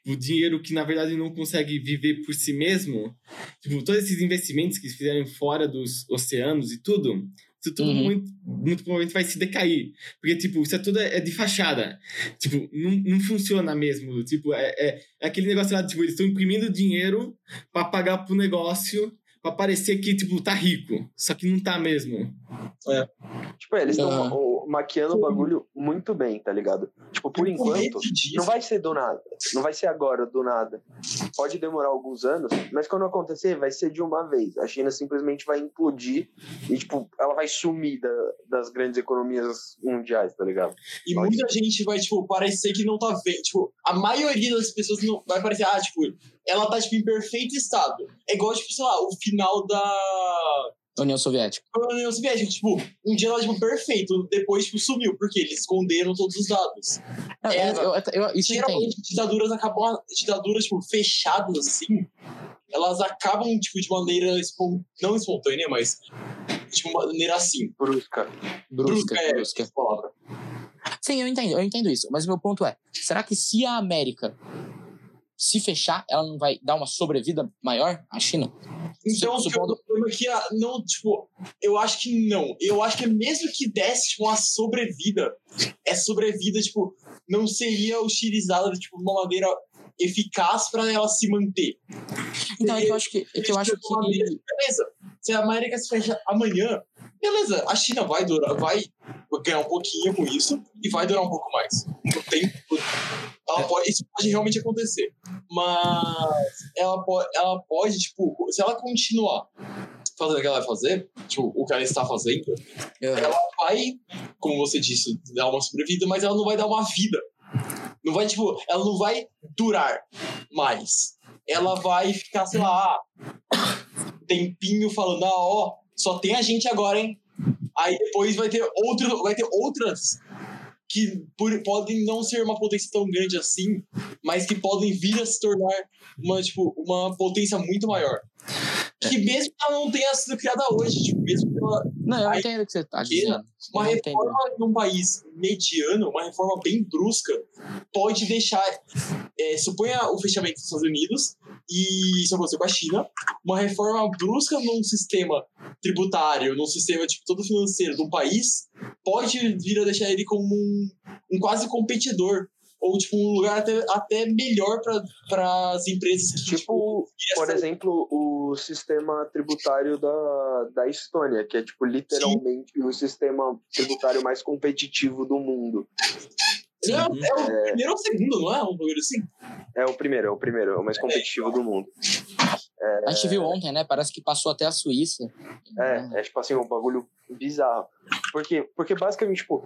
o dinheiro que na verdade não consegue viver por si mesmo, tipo, todos esses investimentos que fizeram fora dos oceanos e tudo, isso tudo uhum. muito, muito provavelmente vai se decair. Porque, tipo, isso é tudo é, de fachada. Tipo, não, não funciona mesmo. Tipo, é, é, é aquele negócio lá, tipo, eles estão imprimindo dinheiro para pagar pro negócio pra parecer que, tipo, tá rico. Só que não tá mesmo. É. Tipo, eles estão maquiando o bagulho muito bem, tá ligado? Tipo, por enquanto, não vai ser do nada. Não vai ser agora do nada. Pode demorar alguns anos, mas quando acontecer, vai ser de uma vez. A China simplesmente vai implodir e, tipo, ela vai sumir da, das grandes economias mundiais, tá ligado? E muita gente vai, tipo, parecer que não tá vendo. Tipo, a maioria das pessoas não vai parecer, ah, tipo, ela tá, tipo, em perfeito estado. É igual, tipo, sei lá, o final da... União Soviética. A União Soviética, tipo, um dia ela, tipo, perfeito, depois, tipo, sumiu, porque eles esconderam todos os dados. é, eu, eu, eu, isso geralmente, ditaduras acabam, ditaduras, tipo, fechadas, assim, elas acabam, tipo, de maneira, espon... não espontânea, mas, de uma maneira assim. Brusca. Brusca, brusca. É, brusca. palavra. Sim, eu entendo, eu entendo isso, mas o meu ponto é, será que se a América se fechar, ela não vai dar uma sobrevida maior à China? Então, o problema é que ah, não, tipo, eu acho que não. Eu acho que mesmo que desse tipo, uma sobrevida, essa sobrevida, tipo, não seria utilizada tipo, de uma maneira eficaz para ela se manter. Então, é eu acho que. É eu acho que... Beleza, se a América se fecha amanhã, beleza, a China vai durar, vai ganhar um pouquinho com isso e vai durar um pouco mais. No tempo. Ela pode, isso pode realmente acontecer. Mas ela pode, ela pode, tipo, se ela continuar fazendo o que ela vai fazer, tipo, o que ela está fazendo, uhum. ela vai, como você disse, dar uma sobrevida, mas ela não vai dar uma vida. Não vai, tipo, ela não vai durar mais. Ela vai ficar, sei lá, tempinho falando, ah, ó, só tem a gente agora, hein? Aí depois vai ter outro, vai ter outras que por, podem não ser uma potência tão grande assim, mas que podem vir a se tornar uma, tipo, uma potência muito maior. Que mesmo que ela não tenha sido criada hoje, tipo, mesmo que ela. Não, eu entendo o que você está dizendo. Uma eu reforma entendo. num país mediano, uma reforma bem brusca, pode deixar. É, suponha o fechamento dos Estados Unidos, e isso aconteceu com a China, uma reforma brusca num sistema tributário, num sistema tipo, todo financeiro de um país, pode vir a deixar ele como um, um quase competidor ou tipo um lugar até, até melhor para as empresas que tipo, tipo por essa... exemplo o sistema tributário da, da Estônia que é tipo literalmente Sim. o sistema tributário mais competitivo do mundo é, é, o é. primeiro ou o segundo, não é? Um bagulho assim? É o primeiro, é o primeiro, é o mais competitivo do mundo. É... A gente viu ontem, né? Parece que passou até a Suíça. É, é tipo assim, um bagulho bizarro. Porque, porque basicamente, tipo,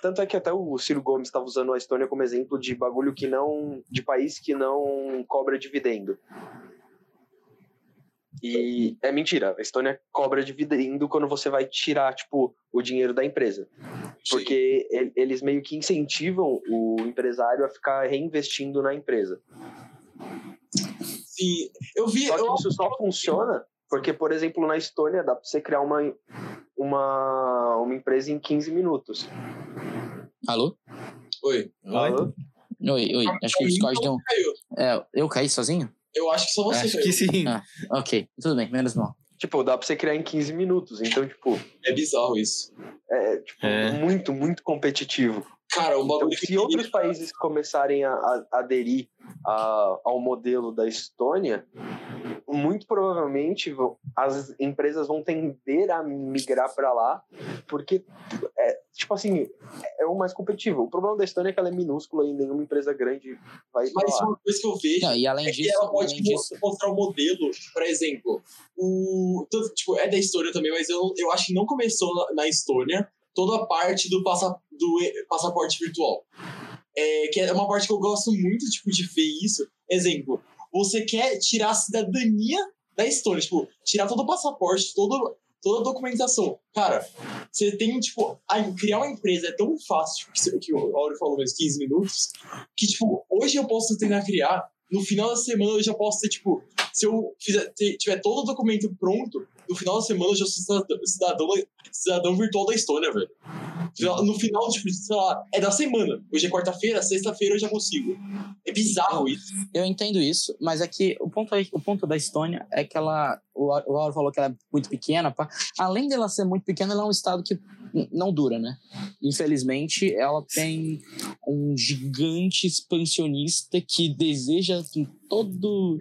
tanto é que até o Ciro Gomes estava usando a Estônia como exemplo de bagulho que não. de país que não cobra dividendo. E é mentira, a Estônia cobra dividendo quando você vai tirar, tipo, o dinheiro da empresa. Porque eles meio que incentivam o empresário a ficar reinvestindo na empresa. Sim, eu vi. Só que eu... isso só funciona porque, por exemplo, na Estônia dá para você criar uma, uma, uma empresa em 15 minutos. Alô? Oi. Alô? Oi, oi. Acho que o Discord deu. É, eu caí sozinho? Eu acho que só você. Acho que sim. *laughs* Ah, ok, tudo bem, menos mal. Tipo, dá pra você criar em 15 minutos. Então, tipo. É bizarro isso. É, tipo, é. muito, muito competitivo. Cara, o bagulho então, se outros países começarem a, a aderir a, ao modelo da Estônia, muito provavelmente as empresas vão tender a migrar para lá, porque é, tipo assim, é o mais competitivo. O problema da Estônia é que ela é minúscula e nenhuma empresa grande vai Mas uma coisa que eu vejo Não, e além é disso, que ela pode disso... mostrar o um modelo, por exemplo, o tipo, é da Estônia também, mas eu, eu acho que não começou na, na Estônia toda a parte do, passa, do passaporte virtual. É, que é uma parte que eu gosto muito tipo, de ver isso. Exemplo, você quer tirar a cidadania da Estônia, tipo, tirar todo o passaporte, todo, toda a documentação. Cara, você tem, tipo, criar uma empresa é tão fácil, que, que o Auro falou mais 15 minutos, que, tipo, hoje eu posso tentar criar, no final da semana eu já posso ter, tipo, se eu fizer, tiver todo o documento pronto, no final da semana eu já sou cidadão, cidadão, cidadão virtual da Estônia, velho. No final, tipo, sei lá, é da semana. Hoje é quarta-feira, sexta-feira eu já consigo. É bizarro isso. Eu entendo isso, mas é que o ponto, o ponto da Estônia é que ela. O Lauro falou que ela é muito pequena. Pá. Além dela ser muito pequena, ela é um estado que não dura, né? Infelizmente, ela tem um gigante expansionista que deseja com todo,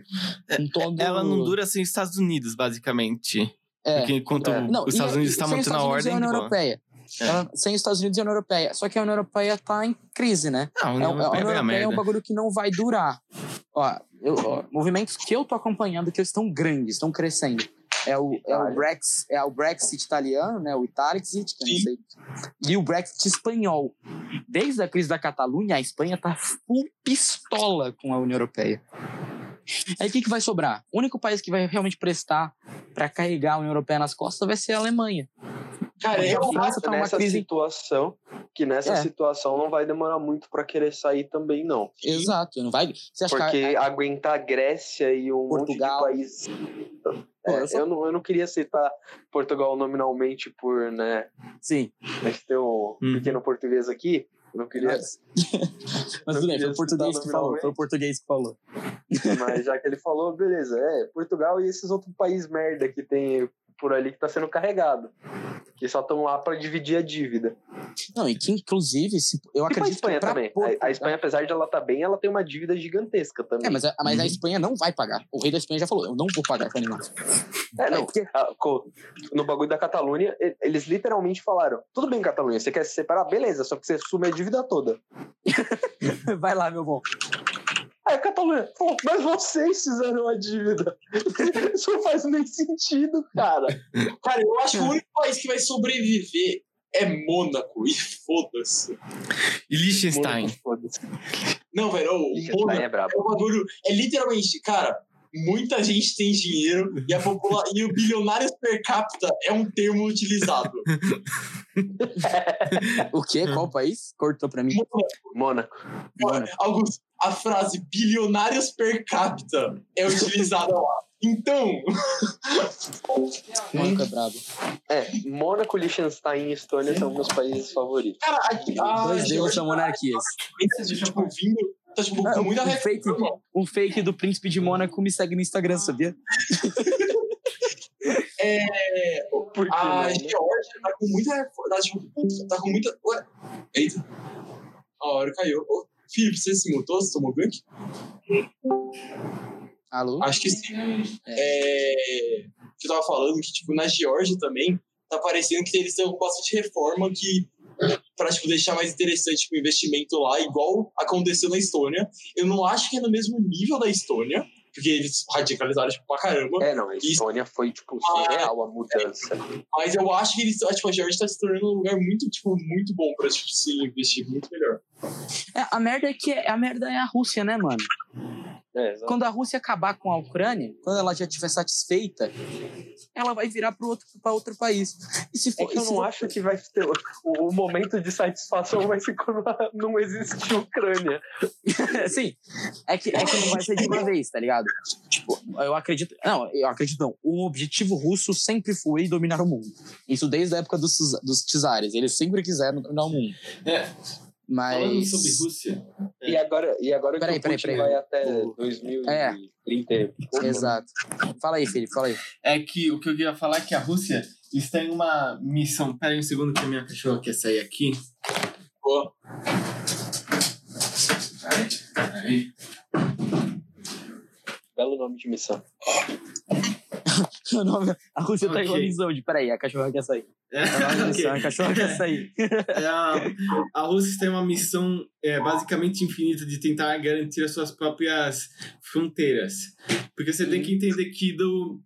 com todo... Ela não dura sem Estados Unidos, basicamente. É, Porque enquanto é. Não, os Estados Unidos estão mantendo a ordem. E a União Europeia. É. Ela, sem os Estados Unidos e a União Europeia. Só que a União Europeia tá em crise, né? Não, a União é, Europeia, a União Europeia é um bagulho que não vai durar. Ó, eu, ó, movimentos que eu tô acompanhando que estão grandes, estão crescendo. É o, é, o Brexit, é o Brexit italiano, né? O Italixit, que eu não sei. E o Brexit espanhol. Desde a crise da Catalunha, a Espanha tá full pistola com a União Europeia. Aí o que, que vai sobrar? O único país que vai realmente prestar para carregar a União Europeia nas costas vai ser a Alemanha. Cara, eu acho tá nessa crise... situação que nessa é. situação não vai demorar muito para querer sair também não. Exato, não vai. Porque que... aguentar a Grécia e um Portugal. monte de país é, eu, só... eu, não, eu não queria citar Portugal nominalmente por, né? Sim. Mas tem um hum. pequeno português aqui. Eu não queria. Mas, *laughs* mas tudo bem, foi o português que falou. Foi o português que falou. Mas já que ele falou, beleza. É, Portugal e esses outros países merda que tem por ali que está sendo carregado. Que só estão lá para dividir a dívida. Não, e que inclusive, se, eu tipo acredito a Espanha que também. Portugal... A, a, Espanha, apesar de ela estar tá bem, ela tem uma dívida gigantesca também. É, mas, a, mas a uhum. Espanha não vai pagar. O rei da Espanha já falou, eu não vou pagar essa animação. É, não. Porque... no bagulho da Catalunha, eles literalmente falaram: tudo bem, Catalunha, você quer se separar? Beleza, só que você assume a dívida toda. *laughs* vai lá, meu bom. Aí a Catalunha falou, mas vocês fizeram a dívida. *laughs* Isso não faz nem sentido, cara. Cara, eu acho que o único país que vai sobreviver é Mônaco, e foda-se. E Liechtenstein. Não, velho, o Mônaco é, brabo. é um bagulho. É literalmente, cara, muita gente tem dinheiro e, a popula e o bilionários per capita é um termo utilizado. *laughs* o quê? Qual país? Cortou pra mim. Mônaco. Mônaco. Augusto, a frase bilionários per capita é utilizada lá. Então. *laughs* Mônaco é brabo. É, Mônaco, Liechtenstein e Estônia são meus países favoritos. Cara, aqui, ah, Dois deuses são monarquias. Tipo, vindo Tá, tipo, com muita um fake, um fake do príncipe de Mônaco me segue no Instagram, sabia? *laughs* é, a né? Georgia tá com muita. Tá, tipo, tá com muita. Ué, eita. A hora caiu. Ô, Felipe, você se mutou? Você tomou gank? Alô? Acho que sim. É. é. Que eu tava falando que, tipo, na Geórgia também, tá parecendo que eles têm bastante reforma que para tipo, deixar mais interessante o investimento lá, igual aconteceu na Estônia. Eu não acho que é no mesmo nível da Estônia, porque eles radicalizaram tipo, pra caramba. É, não, a Estônia e... foi, tipo, surreal a mudança. É, mas eu acho que eles, tipo, a Georgia tá se tornando um lugar muito, tipo, muito bom pra tipo, se investir, muito melhor. É, a merda é que a merda é a Rússia, né, mano? É, quando a Rússia acabar com a Ucrânia, quando ela já estiver satisfeita, ela vai virar para outro, outro país. E se for, é que eu não for... acho que vai ter. O, o, momento de satisfação vai ser quando não existe Ucrânia. *laughs* Sim. É que, é que não vai ser de uma vez, tá ligado? Tipo, eu acredito. Não, eu acredito não. O objetivo russo sempre foi dominar o mundo. Isso desde a época dos, dos czares. Eles sempre quiseram dominar o mundo. É. Mas... Falando sobre Rússia. É. E agora, e agora peraí, que o Putin peraí, peraí. vai até o... 2030. É. Exato. Fala aí, Felipe, fala aí. É que o que eu queria falar é que a Rússia está em uma missão. Pera aí um segundo que a minha cachorra quer sair aqui. Pô. Peraí, Belo nome de missão. *laughs* o nome, a Rússia okay. tá igual de. Peraí, a cachorra quer sair. É, okay. a cachorra quer sair. *laughs* É, a, a Rússia tem uma missão é, basicamente infinita de tentar garantir as suas próprias fronteiras. Porque você tem que entender que do,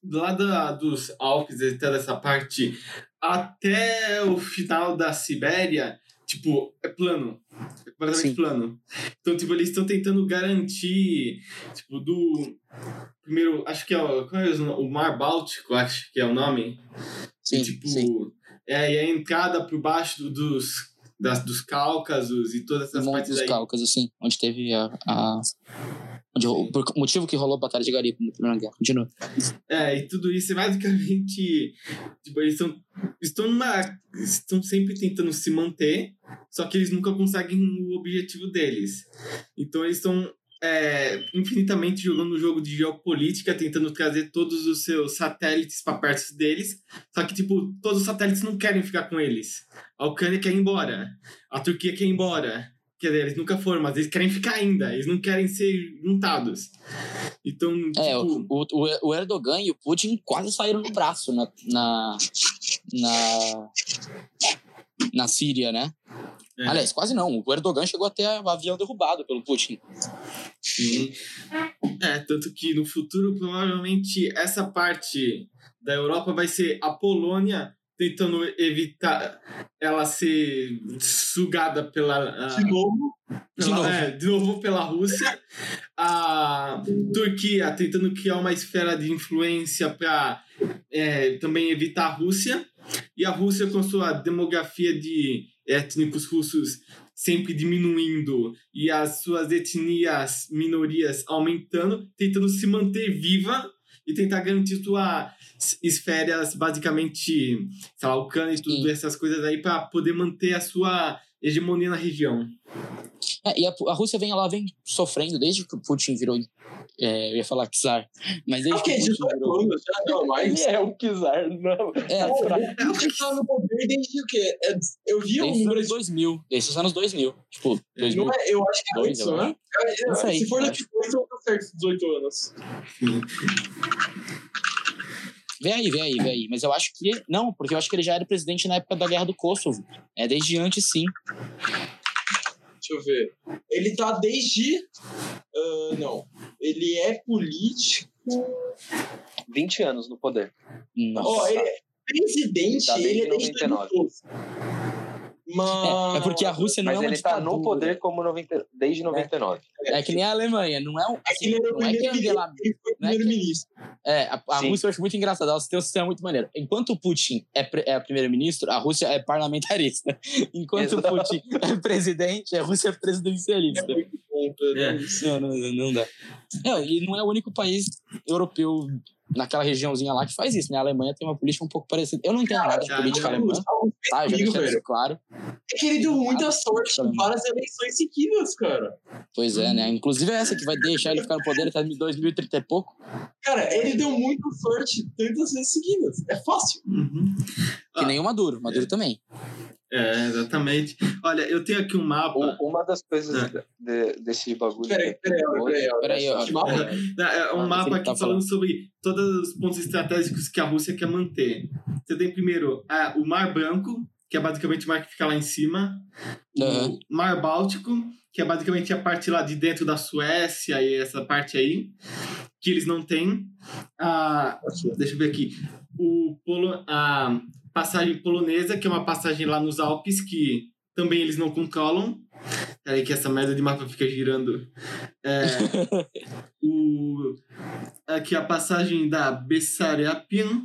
do lado da, dos Alpes, até dessa parte, até o final da Sibéria, tipo, é plano. É completamente Sim. plano. Então, tipo, eles estão tentando garantir, tipo, do primeiro, acho que é o, qual é o Mar Báltico, acho que é o nome. Sim, e, tipo, sim. É, e a entrada por baixo dos, das, dos Cáucasos e todas essas partes dos aí. Cáucasos, sim. Onde teve a... a... Onde, por motivo que rolou a Batalha de Garipo na Primeira Guerra. Continua. É, e tudo isso é basicamente... Tipo, eles estão, estão, numa, estão sempre tentando se manter, só que eles nunca conseguem o objetivo deles. Então eles estão é, infinitamente jogando um jogo de geopolítica, tentando trazer todos os seus satélites para perto deles. Só que, tipo, todos os satélites não querem ficar com eles. A Ucrânia quer ir embora. A Turquia quer ir embora. Quer dizer, eles nunca foram, mas eles querem ficar ainda. Eles não querem ser juntados. Então, é, tipo... o, o, o Erdogan e o Putin quase saíram no braço na, na, na, na Síria, né? É. Aliás, quase não. O Erdogan chegou até o avião derrubado pelo Putin. Sim. É, tanto que no futuro, provavelmente, essa parte da Europa vai ser a Polônia tentando evitar ela ser sugada pela. De novo? Pela, de, novo. É, de novo pela Rússia. A Turquia tentando criar uma esfera de influência para é, também evitar a Rússia. E a Rússia, com sua demografia de étnicos russos sempre diminuindo e as suas etnias, minorias aumentando, tentando se manter viva e tentar garantir suas esferas, basicamente, sei lá, o cano e tudo, Sim. essas coisas aí, para poder manter a sua hegemonia na região. É, e a, a Rússia vem lá vem sofrendo desde que o Putin virou é, eu ia falar czar, mas desde okay, que o Putin virou... já não mais. é o czar, não. É, o Putin tá no poder desde o quê? É, eu vi um número... Desde os anos 2000, desde os anos 2000. Tipo, 2000. Não é, eu acho que é dois, isso, né? É, se for daqui dois, eu tô certo, 18 anos. Vem aí, vem aí, vem aí. Mas eu acho que. Não, porque eu acho que ele já era presidente na época da guerra do Kosovo. É desde antes, sim. Deixa eu ver. Ele tá desde. Uh, não. Ele é político. 20 anos no poder. Nossa. Ó, ele é presidente, tá ele é desde 2012. Mas... É, é, porque a Rússia não Mas é uma ele ditadura. tá no poder como 90, desde 99. É, é que nem a Alemanha, não é um. Assim, não é que não é que, é, a, a Rússia eu acho muito engraçada, ela tem um sistema muito maneiro. Enquanto o Putin é, é primeiro-ministro, a Rússia é parlamentarista. *laughs* Enquanto Exato. o Putin é presidente, a Rússia é presidencialista. É. Não, não, não dá. É, e não é o único país europeu naquela regiãozinha lá que faz isso, né? A Alemanha tem uma política um pouco parecida. Eu não entendo nada de política alemã, tá? Já deixei isso claro. É que ele deu muita sorte em várias eleições seguidas, cara. Pois é, né? Inclusive é essa que vai deixar ele ficar no poder até 2030 e pouco. Cara, ele deu muita sorte tantas vezes seguidas. É fácil. Uhum. Que ah, nem o Maduro. Maduro é. também. É, exatamente. Olha, eu tenho aqui um mapa. Uma das coisas é. de, desse bagulho. Peraí, peraí, peraí. É, é um ah, mapa aqui tá falando sobre todos os pontos estratégicos que a Rússia quer manter. Você tem primeiro é, o Mar Branco, que é basicamente o mar que fica lá em cima. Uhum. O Mar Báltico, que é basicamente a parte lá de dentro da Suécia e essa parte aí, que eles não têm. Ah, deixa eu ver aqui. O Polo, a passagem polonesa, que é uma passagem lá nos Alpes, que também eles não controlam. Peraí que essa merda de mapa fica girando. É, *laughs* o, aqui a passagem da Bessarapian,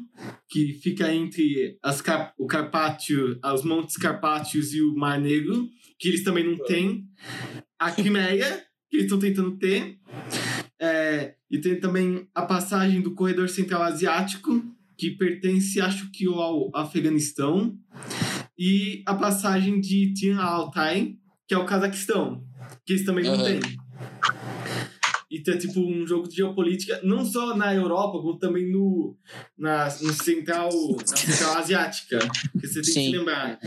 que fica entre as, o Carpátio, os Montes Carpátios e o Mar Negro, que eles também não têm. A Crimeia, que eles estão tentando ter. É, e tem também a passagem do Corredor Central Asiático, que pertence, acho que, ao Afeganistão. E a passagem de Tian Altai, que é o Cazaquistão, que eles também uhum. não têm. E tem, tipo, um jogo de geopolítica, não só na Europa, como também no, na, no central, na central asiática. Que você tem Sim. que lembrar.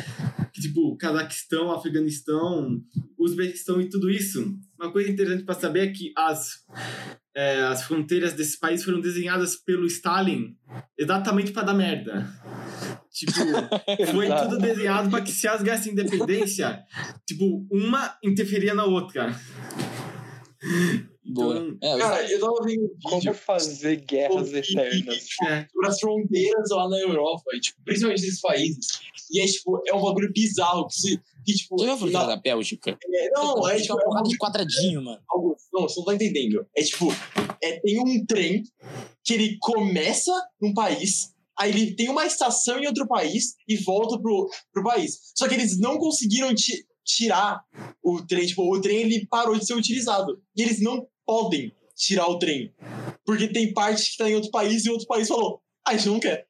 Que, tipo, Cazaquistão, Afeganistão, Uzbequistão e tudo isso. Uma coisa interessante para saber é que as, é, as fronteiras desse país foram desenhadas pelo Stalin exatamente para dar merda. Tipo, *laughs* foi tudo desenhado para que se rasgasse independência, tipo, uma interferia na outra. Então, é, cara, eu tava vendo como fazer guerras eternas é. sobre as fronteiras lá na Europa, e, tipo, principalmente nesses países. E é tipo, é um bagulho bizarro que se. Que, tipo, Você viu da Bélgica? É, não, é, tipo. É uma de quadradinho, mano. Não, você não tá entendendo. É tipo, é, tem um trem que ele começa num país, aí ele tem uma estação em outro país e volta pro, pro país. Só que eles não conseguiram ti, tirar o trem, tipo, o trem ele parou de ser utilizado. E eles não podem tirar o trem. Porque tem parte que tá em outro país e outro país falou, ah, a gente não quer.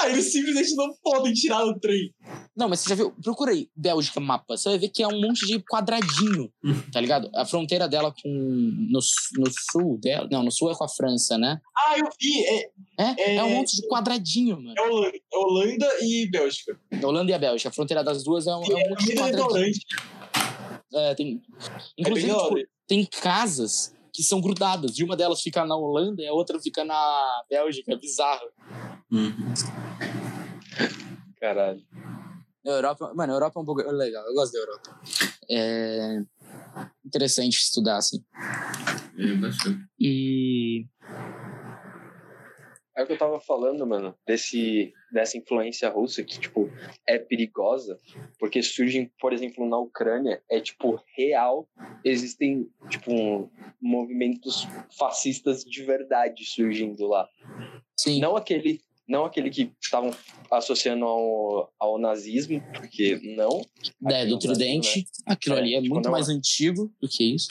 Aí eles simplesmente não podem tirar o trem. Não, mas você já viu? Procura aí, Bélgica mapa. Você vai ver que é um monte de quadradinho, *laughs* tá ligado? A fronteira dela com. No, no sul dela. Não, no sul é com a França, né? Ah, eu vi. É, é, é, é um monte de quadradinho, mano. É Holanda, é Holanda e Bélgica. Holanda e a Bélgica. A fronteira das duas é um, é um monte de quadradinho. É, tem. Inclusive, tipo, tem casas que são grudadas. E uma delas fica na Holanda e a outra fica na Bélgica. É bizarro. Uhum. Caralho. Europa, mano, a Europa é um pouco legal. Eu gosto da Europa. É interessante estudar, assim. É, bastante. E é o que eu tava falando, mano, desse, dessa influência russa que, tipo, é perigosa, porque surgem, por exemplo, na Ucrânia, é, tipo, real, existem, tipo, movimentos fascistas de verdade surgindo lá. Sim. Não aquele não aquele que estavam associando ao, ao nazismo, porque não. É, do Tridente. Né? Aquilo é, ali é tipo, muito mais antigo do que isso.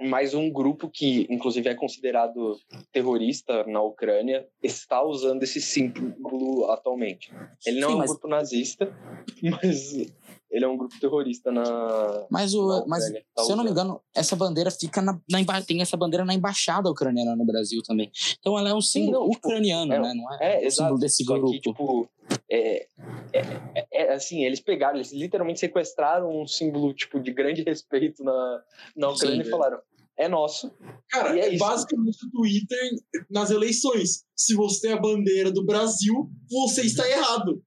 Mas um grupo que, inclusive, é considerado terrorista na Ucrânia está usando esse símbolo atualmente. Ele não Sim, é um mas... grupo nazista, *laughs* mas ele é um grupo terrorista na. Mas, o, na mas tá se eu não me engano, essa bandeira fica na, na, tem essa bandeira na embaixada ucraniana no Brasil também. Então ela é um símbolo Sim, não, tipo, ucraniano, é, né? Não é, é um exato, símbolo desse grupo. Que, tipo, é, é, é, é, assim, eles pegaram, eles literalmente sequestraram um símbolo tipo de grande respeito na, na Ucrânia Sim, e falaram: é nosso. Cara, é, é basicamente o Twitter nas eleições. Se você tem a bandeira do Brasil, você está errado.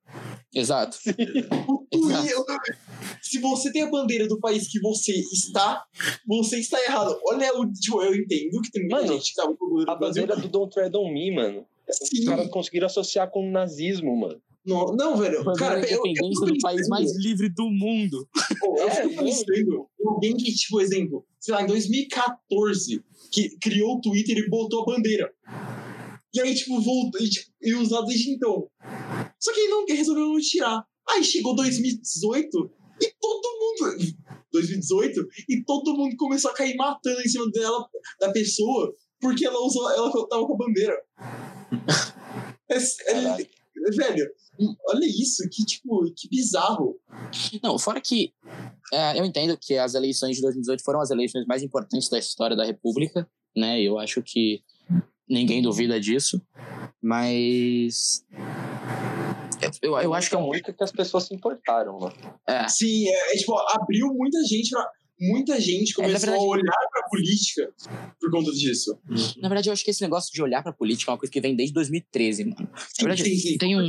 Exato. Exato. Se você tem a bandeira do país que você está, você está errado. Olha, o, tipo, eu entendo que tem muita mano, gente que tá com a bandeira do Don't Tread on Me, mano. Sim. Os caras conseguiram associar com o nazismo, mano. Não, não velho. Cara, a independência do país mais livre do mundo. Pô, eu é, fico pensando, alguém que, tipo, exemplo, sei lá, em 2014, que criou o Twitter e botou a bandeira. E aí, tipo, voltou e, tipo, e usado desde então. Só que ele não resolveu não tirar. Aí chegou 2018 e todo mundo. 2018 e todo mundo começou a cair matando em cima dela, da pessoa, porque ela usou, ela tava com a bandeira. *laughs* é, é, velho, olha isso, que tipo, que bizarro. Não, fora que é, eu entendo que as eleições de 2018 foram as eleições mais importantes da história da República, né? Eu acho que ninguém duvida disso, mas eu, eu acho que é muito que as pessoas se importaram, mano. É. Sim, é, é, tipo, abriu muita gente pra. Muita gente é, começou é, verdade, a olhar pra política por conta disso. Na verdade, eu acho que esse negócio de olhar pra política é uma coisa que vem desde 2013, mano. Na verdade, sim, sim, tem, um,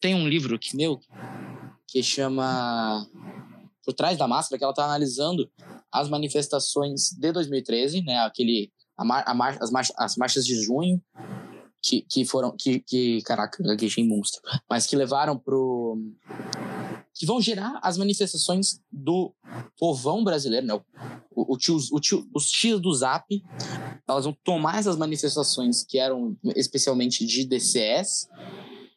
tem um livro que, meu, que chama Por Trás da Máscara, que ela tá analisando as manifestações de 2013, né? Aquele. Mar, a mar, as, mar, as marchas de junho, que, que foram. Que, que, caraca, gaguejei monstro. Mas que levaram pro. que vão gerar as manifestações do povão brasileiro, né? O, o tio, o tio, os tios do Zap, elas vão tomar essas manifestações que eram especialmente de DCS,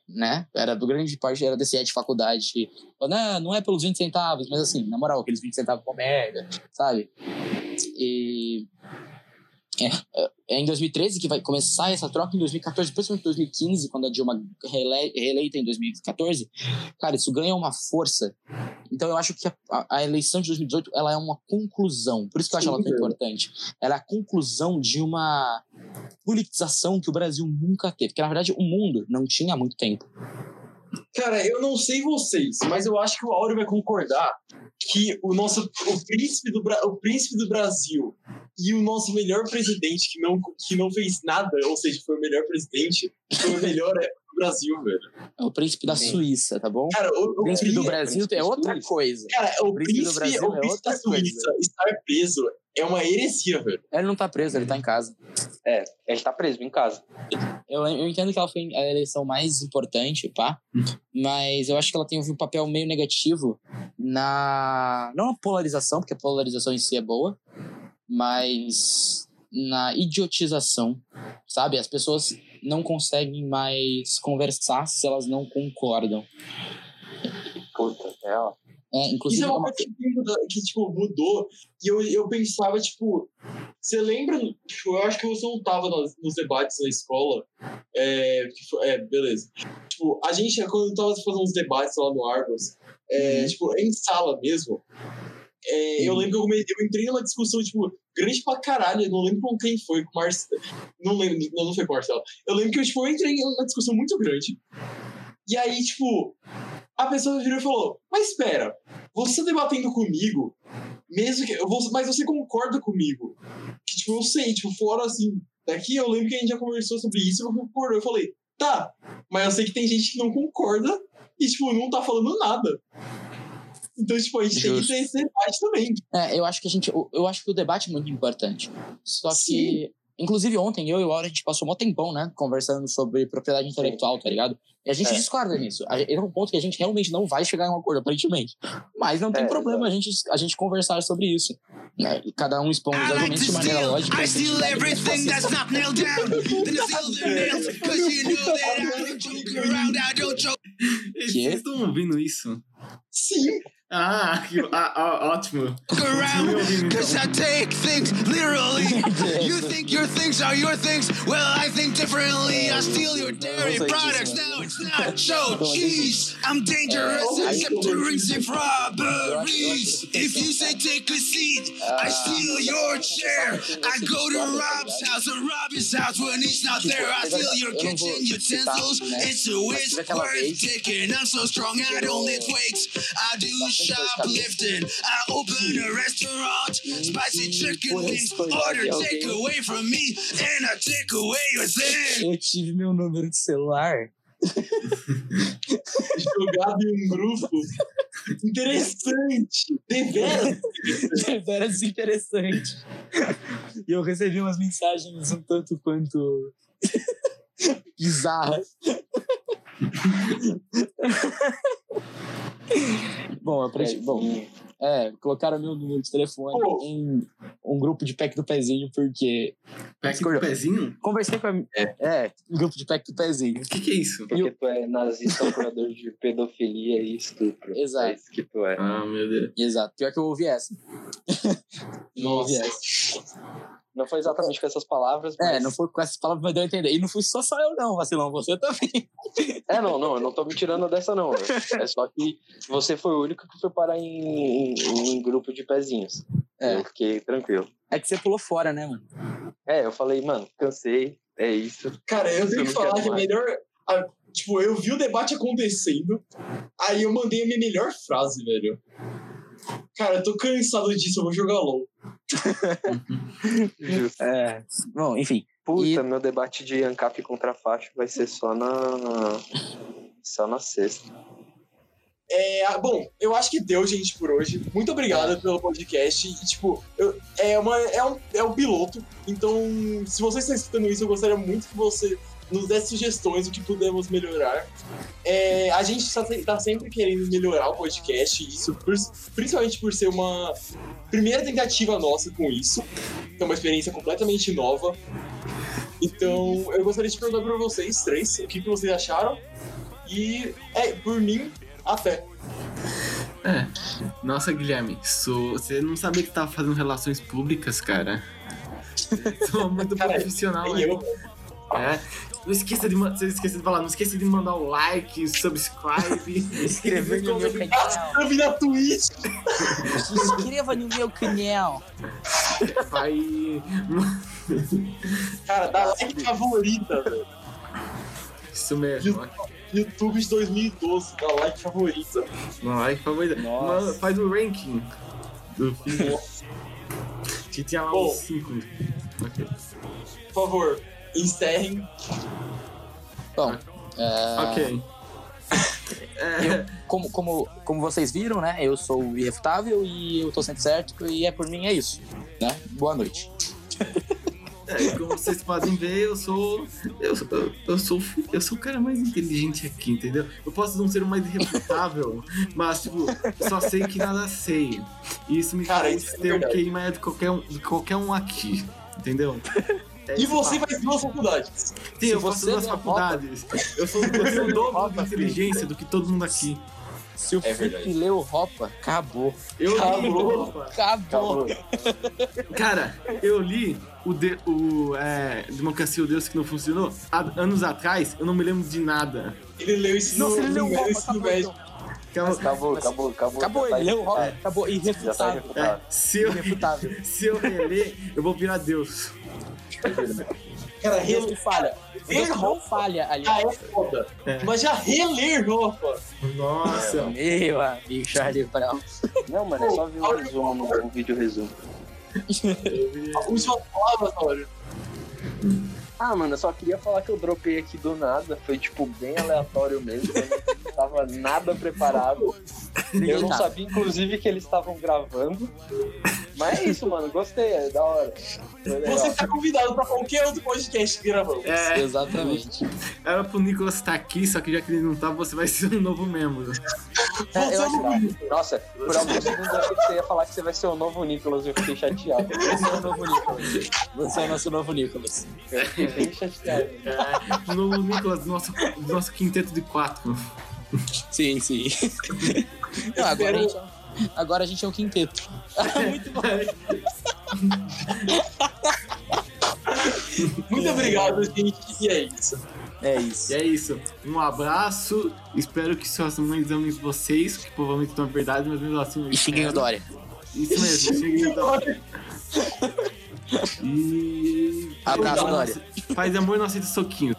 né? Era do grande parte era DCE de faculdade. Não, não é pelos 20 centavos, mas assim, na moral, aqueles 20 centavos com merda, sabe? E é, é em 2013 que vai começar essa troca, em 2014, principalmente em 2015, quando a Dilma reele, reeleita em 2014, cara, isso ganha uma força. Então eu acho que a, a, eleição de 2018 ela é uma conclusão, por isso que eu acho Sim, ela tão é. importante. Ela é a conclusão de uma politização que o Brasil nunca teve, porque na verdade o mundo não tinha há muito tempo. Cara, eu não sei vocês, mas eu acho que o Áureo vai concordar que o nosso o príncipe do, o príncipe do Brasil e o nosso melhor presidente que não, que não fez nada, ou seja, foi o melhor presidente, foi o melhor do Brasil, velho. É o príncipe da Suíça, tá bom? Cara, o, o príncipe do Brasil é outra coisa. Cara, o, príncipe, príncipe do Brasil o é príncipe é da Suíça coisa. estar preso é uma heresia, velho. Ele não tá preso, ele tá em casa. É, ele tá preso em casa. Eu, eu entendo que ela foi a eleição mais importante, pá. Mas eu acho que ela tem um papel meio negativo na. Não na polarização, porque a polarização em si é boa, mas na idiotização, sabe? As pessoas não conseguem mais conversar se elas não concordam. Puta, é, ó. É, inclusive, Isso é uma coisa que, que, tipo, mudou. E eu, eu pensava, tipo, você lembra? Tipo, eu acho que você não tava nos, nos debates na escola. É, é, beleza. Tipo, a gente, quando tava fazendo uns debates lá no Argos, é, uhum. tipo, em sala mesmo, é, eu lembro que eu, comecei, eu, entrei numa discussão, tipo, grande pra caralho. Eu não lembro com quem foi, com o Marcelo. Não lembro, não, não foi com o Marcelo. Eu lembro que eu, tipo, eu entrei numa discussão muito grande. E aí, tipo, a pessoa virou e falou: Mas espera, você tá debatendo comigo, mesmo que. Eu vou, mas você concorda comigo? Que, tipo, eu sei, tipo, fora assim. Daqui eu lembro que a gente já conversou sobre isso eu concordou. Eu falei: Tá, mas eu sei que tem gente que não concorda e, tipo, não tá falando nada. Então, tipo, a gente Justo. tem que ter esse debate também. É, eu acho que a gente. Eu acho que o debate é muito importante. Só Sim. que Inclusive, ontem, eu e o Aura, a gente passou um tempão, né? Conversando sobre propriedade intelectual, tá ligado? E a gente é. discorda nisso. É um ponto que a gente realmente não vai chegar em um acordo, aparentemente. Mas não tem é, problema a gente, a gente conversar sobre isso. Né? E cada um expõe os argumentos de maneira lógica. I steal everything that's not nailed down. Then I steal the nails, cause you know that I don't joke around, I don't joke. Vocês estão ouvindo isso? Sim. Ah, que, ah, ah, ótimo. Cause I take things literally. *laughs* You think your things are your things. Well, I think differently. I steal your dairy products. Now it's not *laughs* show cheese. I'm dangerous safe robberies. If you say take a seat, I steal your chair. I go to Rob's house and rob his house when he's not there. I steal your kitchen utensils. It's a risk worth taking. I'm so strong, I don't lift weights. I do shoplifting. I open a restaurant, spicy chicken wings. Order take away from me, and I take away your thing. Eu tive meu número de celular. *laughs* Jogado em um grupo. Interessante. Deveras. Deveras interessante. E eu recebi umas mensagens um tanto quanto *laughs* bizarras. *laughs* bom, aprendi, bom, é, colocaram meu número de telefone oh. em um grupo de pack do pezinho, porque. Pack do pezinho? Conversei com a. É, é um grupo de pack do pezinho. O que, que é isso? Porque tu é nazista, curador de pedofilia e estupro. Exato. É isso que tu é. Ah, meu Deus. Exato. Pior que eu ouvi essa. Não ouvi essa. Não foi exatamente com essas palavras. É, mas... É, não foi com essas palavras, mas deu a entender. E não fui só só eu, não, vacilão. Você também. *laughs* É, não, não, eu não tô me tirando dessa, não. É só que você foi o único que foi parar em, em, em grupo de pezinhos. É. Eu fiquei tranquilo. É que você pulou fora, né, mano? É, eu falei, mano, cansei, é isso. Cara, eu tenho que falar que é melhor. A, tipo, eu vi o debate acontecendo, aí eu mandei a minha melhor frase, velho. Cara, eu tô cansado disso, eu vou jogar LOL. *laughs* Justo. É, bom, enfim. Puta, e... meu debate de ANCAP contra faixa vai ser só na. só na sexta. É, bom, eu acho que deu, gente, por hoje. Muito obrigado pelo podcast. E, tipo, eu, é, uma, é, um, é um piloto. Então, se você está escutando isso, eu gostaria muito que você nos dê sugestões do que podemos melhorar. É, a gente está tá sempre querendo melhorar o podcast, isso por, principalmente por ser uma primeira tentativa nossa com isso. É uma experiência completamente nova. Então, eu gostaria de perguntar para vocês três o que, que vocês acharam. E, é, por mim, até. É. Nossa, Guilherme, sou... você não sabia que tava fazendo relações públicas, cara. *laughs* Sou muito Cara, profissional. eu. É. Não esqueça de, ma- você esqueceu de falar, não esqueça de mandar o like, subscribe. *laughs* Inscrever no meu canal. Vi na Twitch. Se inscreva no meu canal. Vai. Cara, dá like favorita, velho. Isso mesmo. YouTube de 2012, dá like favorita. Não, like favorito. Nossa. Manda- Faz o ranking do filme. Que tinha lá Bom. uns 5. Ok. Por favor, encerrem. Bom, é, Ok. *laughs* É, como, como, como vocês viram, né? Eu sou irrefutável e eu tô sempre certo. E é por mim, é isso. Né? Boa noite. *laughs* é, como vocês podem ver, eu sou. Eu, sou- eu, eu sou eu sou o cara mais inteligente aqui, entendeu? Eu posso não ser o mais irrefutável, *laughs* mas, tipo, eu só sei que nada sei. E isso me Cara, faz isso é ter um verdade. QI maior de qualquer um, de qualquer um aqui, entendeu? É E você papo. faz duas faculdades. Sim, eu faço você duas faculdades. Eu sou, eu sou o dobro de inteligência do que todo mundo aqui. Se o É Felipe verdade. leu Ropa, acabou. Eu Acabou. Acabou. Cara, eu li o, de, o é, Democracia o Deus que não funcionou há anos atrás, eu não me lembro de nada. Ele leu isso Não, no, se ele leu no Ropa, ensino acabou. então. Acabou, acabou, acabou. Acabou, já tá ele leu é, acabou. Tá Irrefutável. é, se, eu, Irrefutável. *laughs* se eu reler, eu vou virar Deus. Cara, Deus que falha. Deus que não falha, já aliás. é foda. É. Mas já reler Ropa. Nossa. Meu amigo Charlie Brown. Não, mano, é só ver o resumo, o vídeo resumo. Última palavra, Tório. Ah, mano, eu só queria falar que eu dropei aqui do nada. Foi, tipo, bem aleatório mesmo. Eu não tava nada preparado. Eu não sabia, inclusive, que eles estavam gravando. Mas é isso, mano. Gostei, é da hora. Você está convidado pra qualquer outro podcast que gravamos. É, *laughs* Exatamente. era pro Nicolas estar aqui, só que já que ele não tá, você vai ser um novo membro. *laughs* É, eu Nossa, por alguns segundos eu achei que você ia falar que você vai ser o novo Nicolas e eu fiquei chateado. Você é o novo Nicolas. Você é o nosso novo Nicolas. Eu fiquei chateado. É, o novo Nicolas do nosso, nosso quinteto de quatro. Sim, sim. Não, agora, a gente, agora a gente é um quinteto. *laughs* Muito bom. *laughs* Muito obrigado, gente. E é isso. É isso. E é isso. Um abraço. Espero que suas mães amem vocês, que provavelmente não é verdade, mas mesmo assim. E xinguem o. Dória. Isso mesmo, *laughs* xinguem o Dória. E. Abraço, Faz amor, Dória. Faz amor, não aceita soquinho.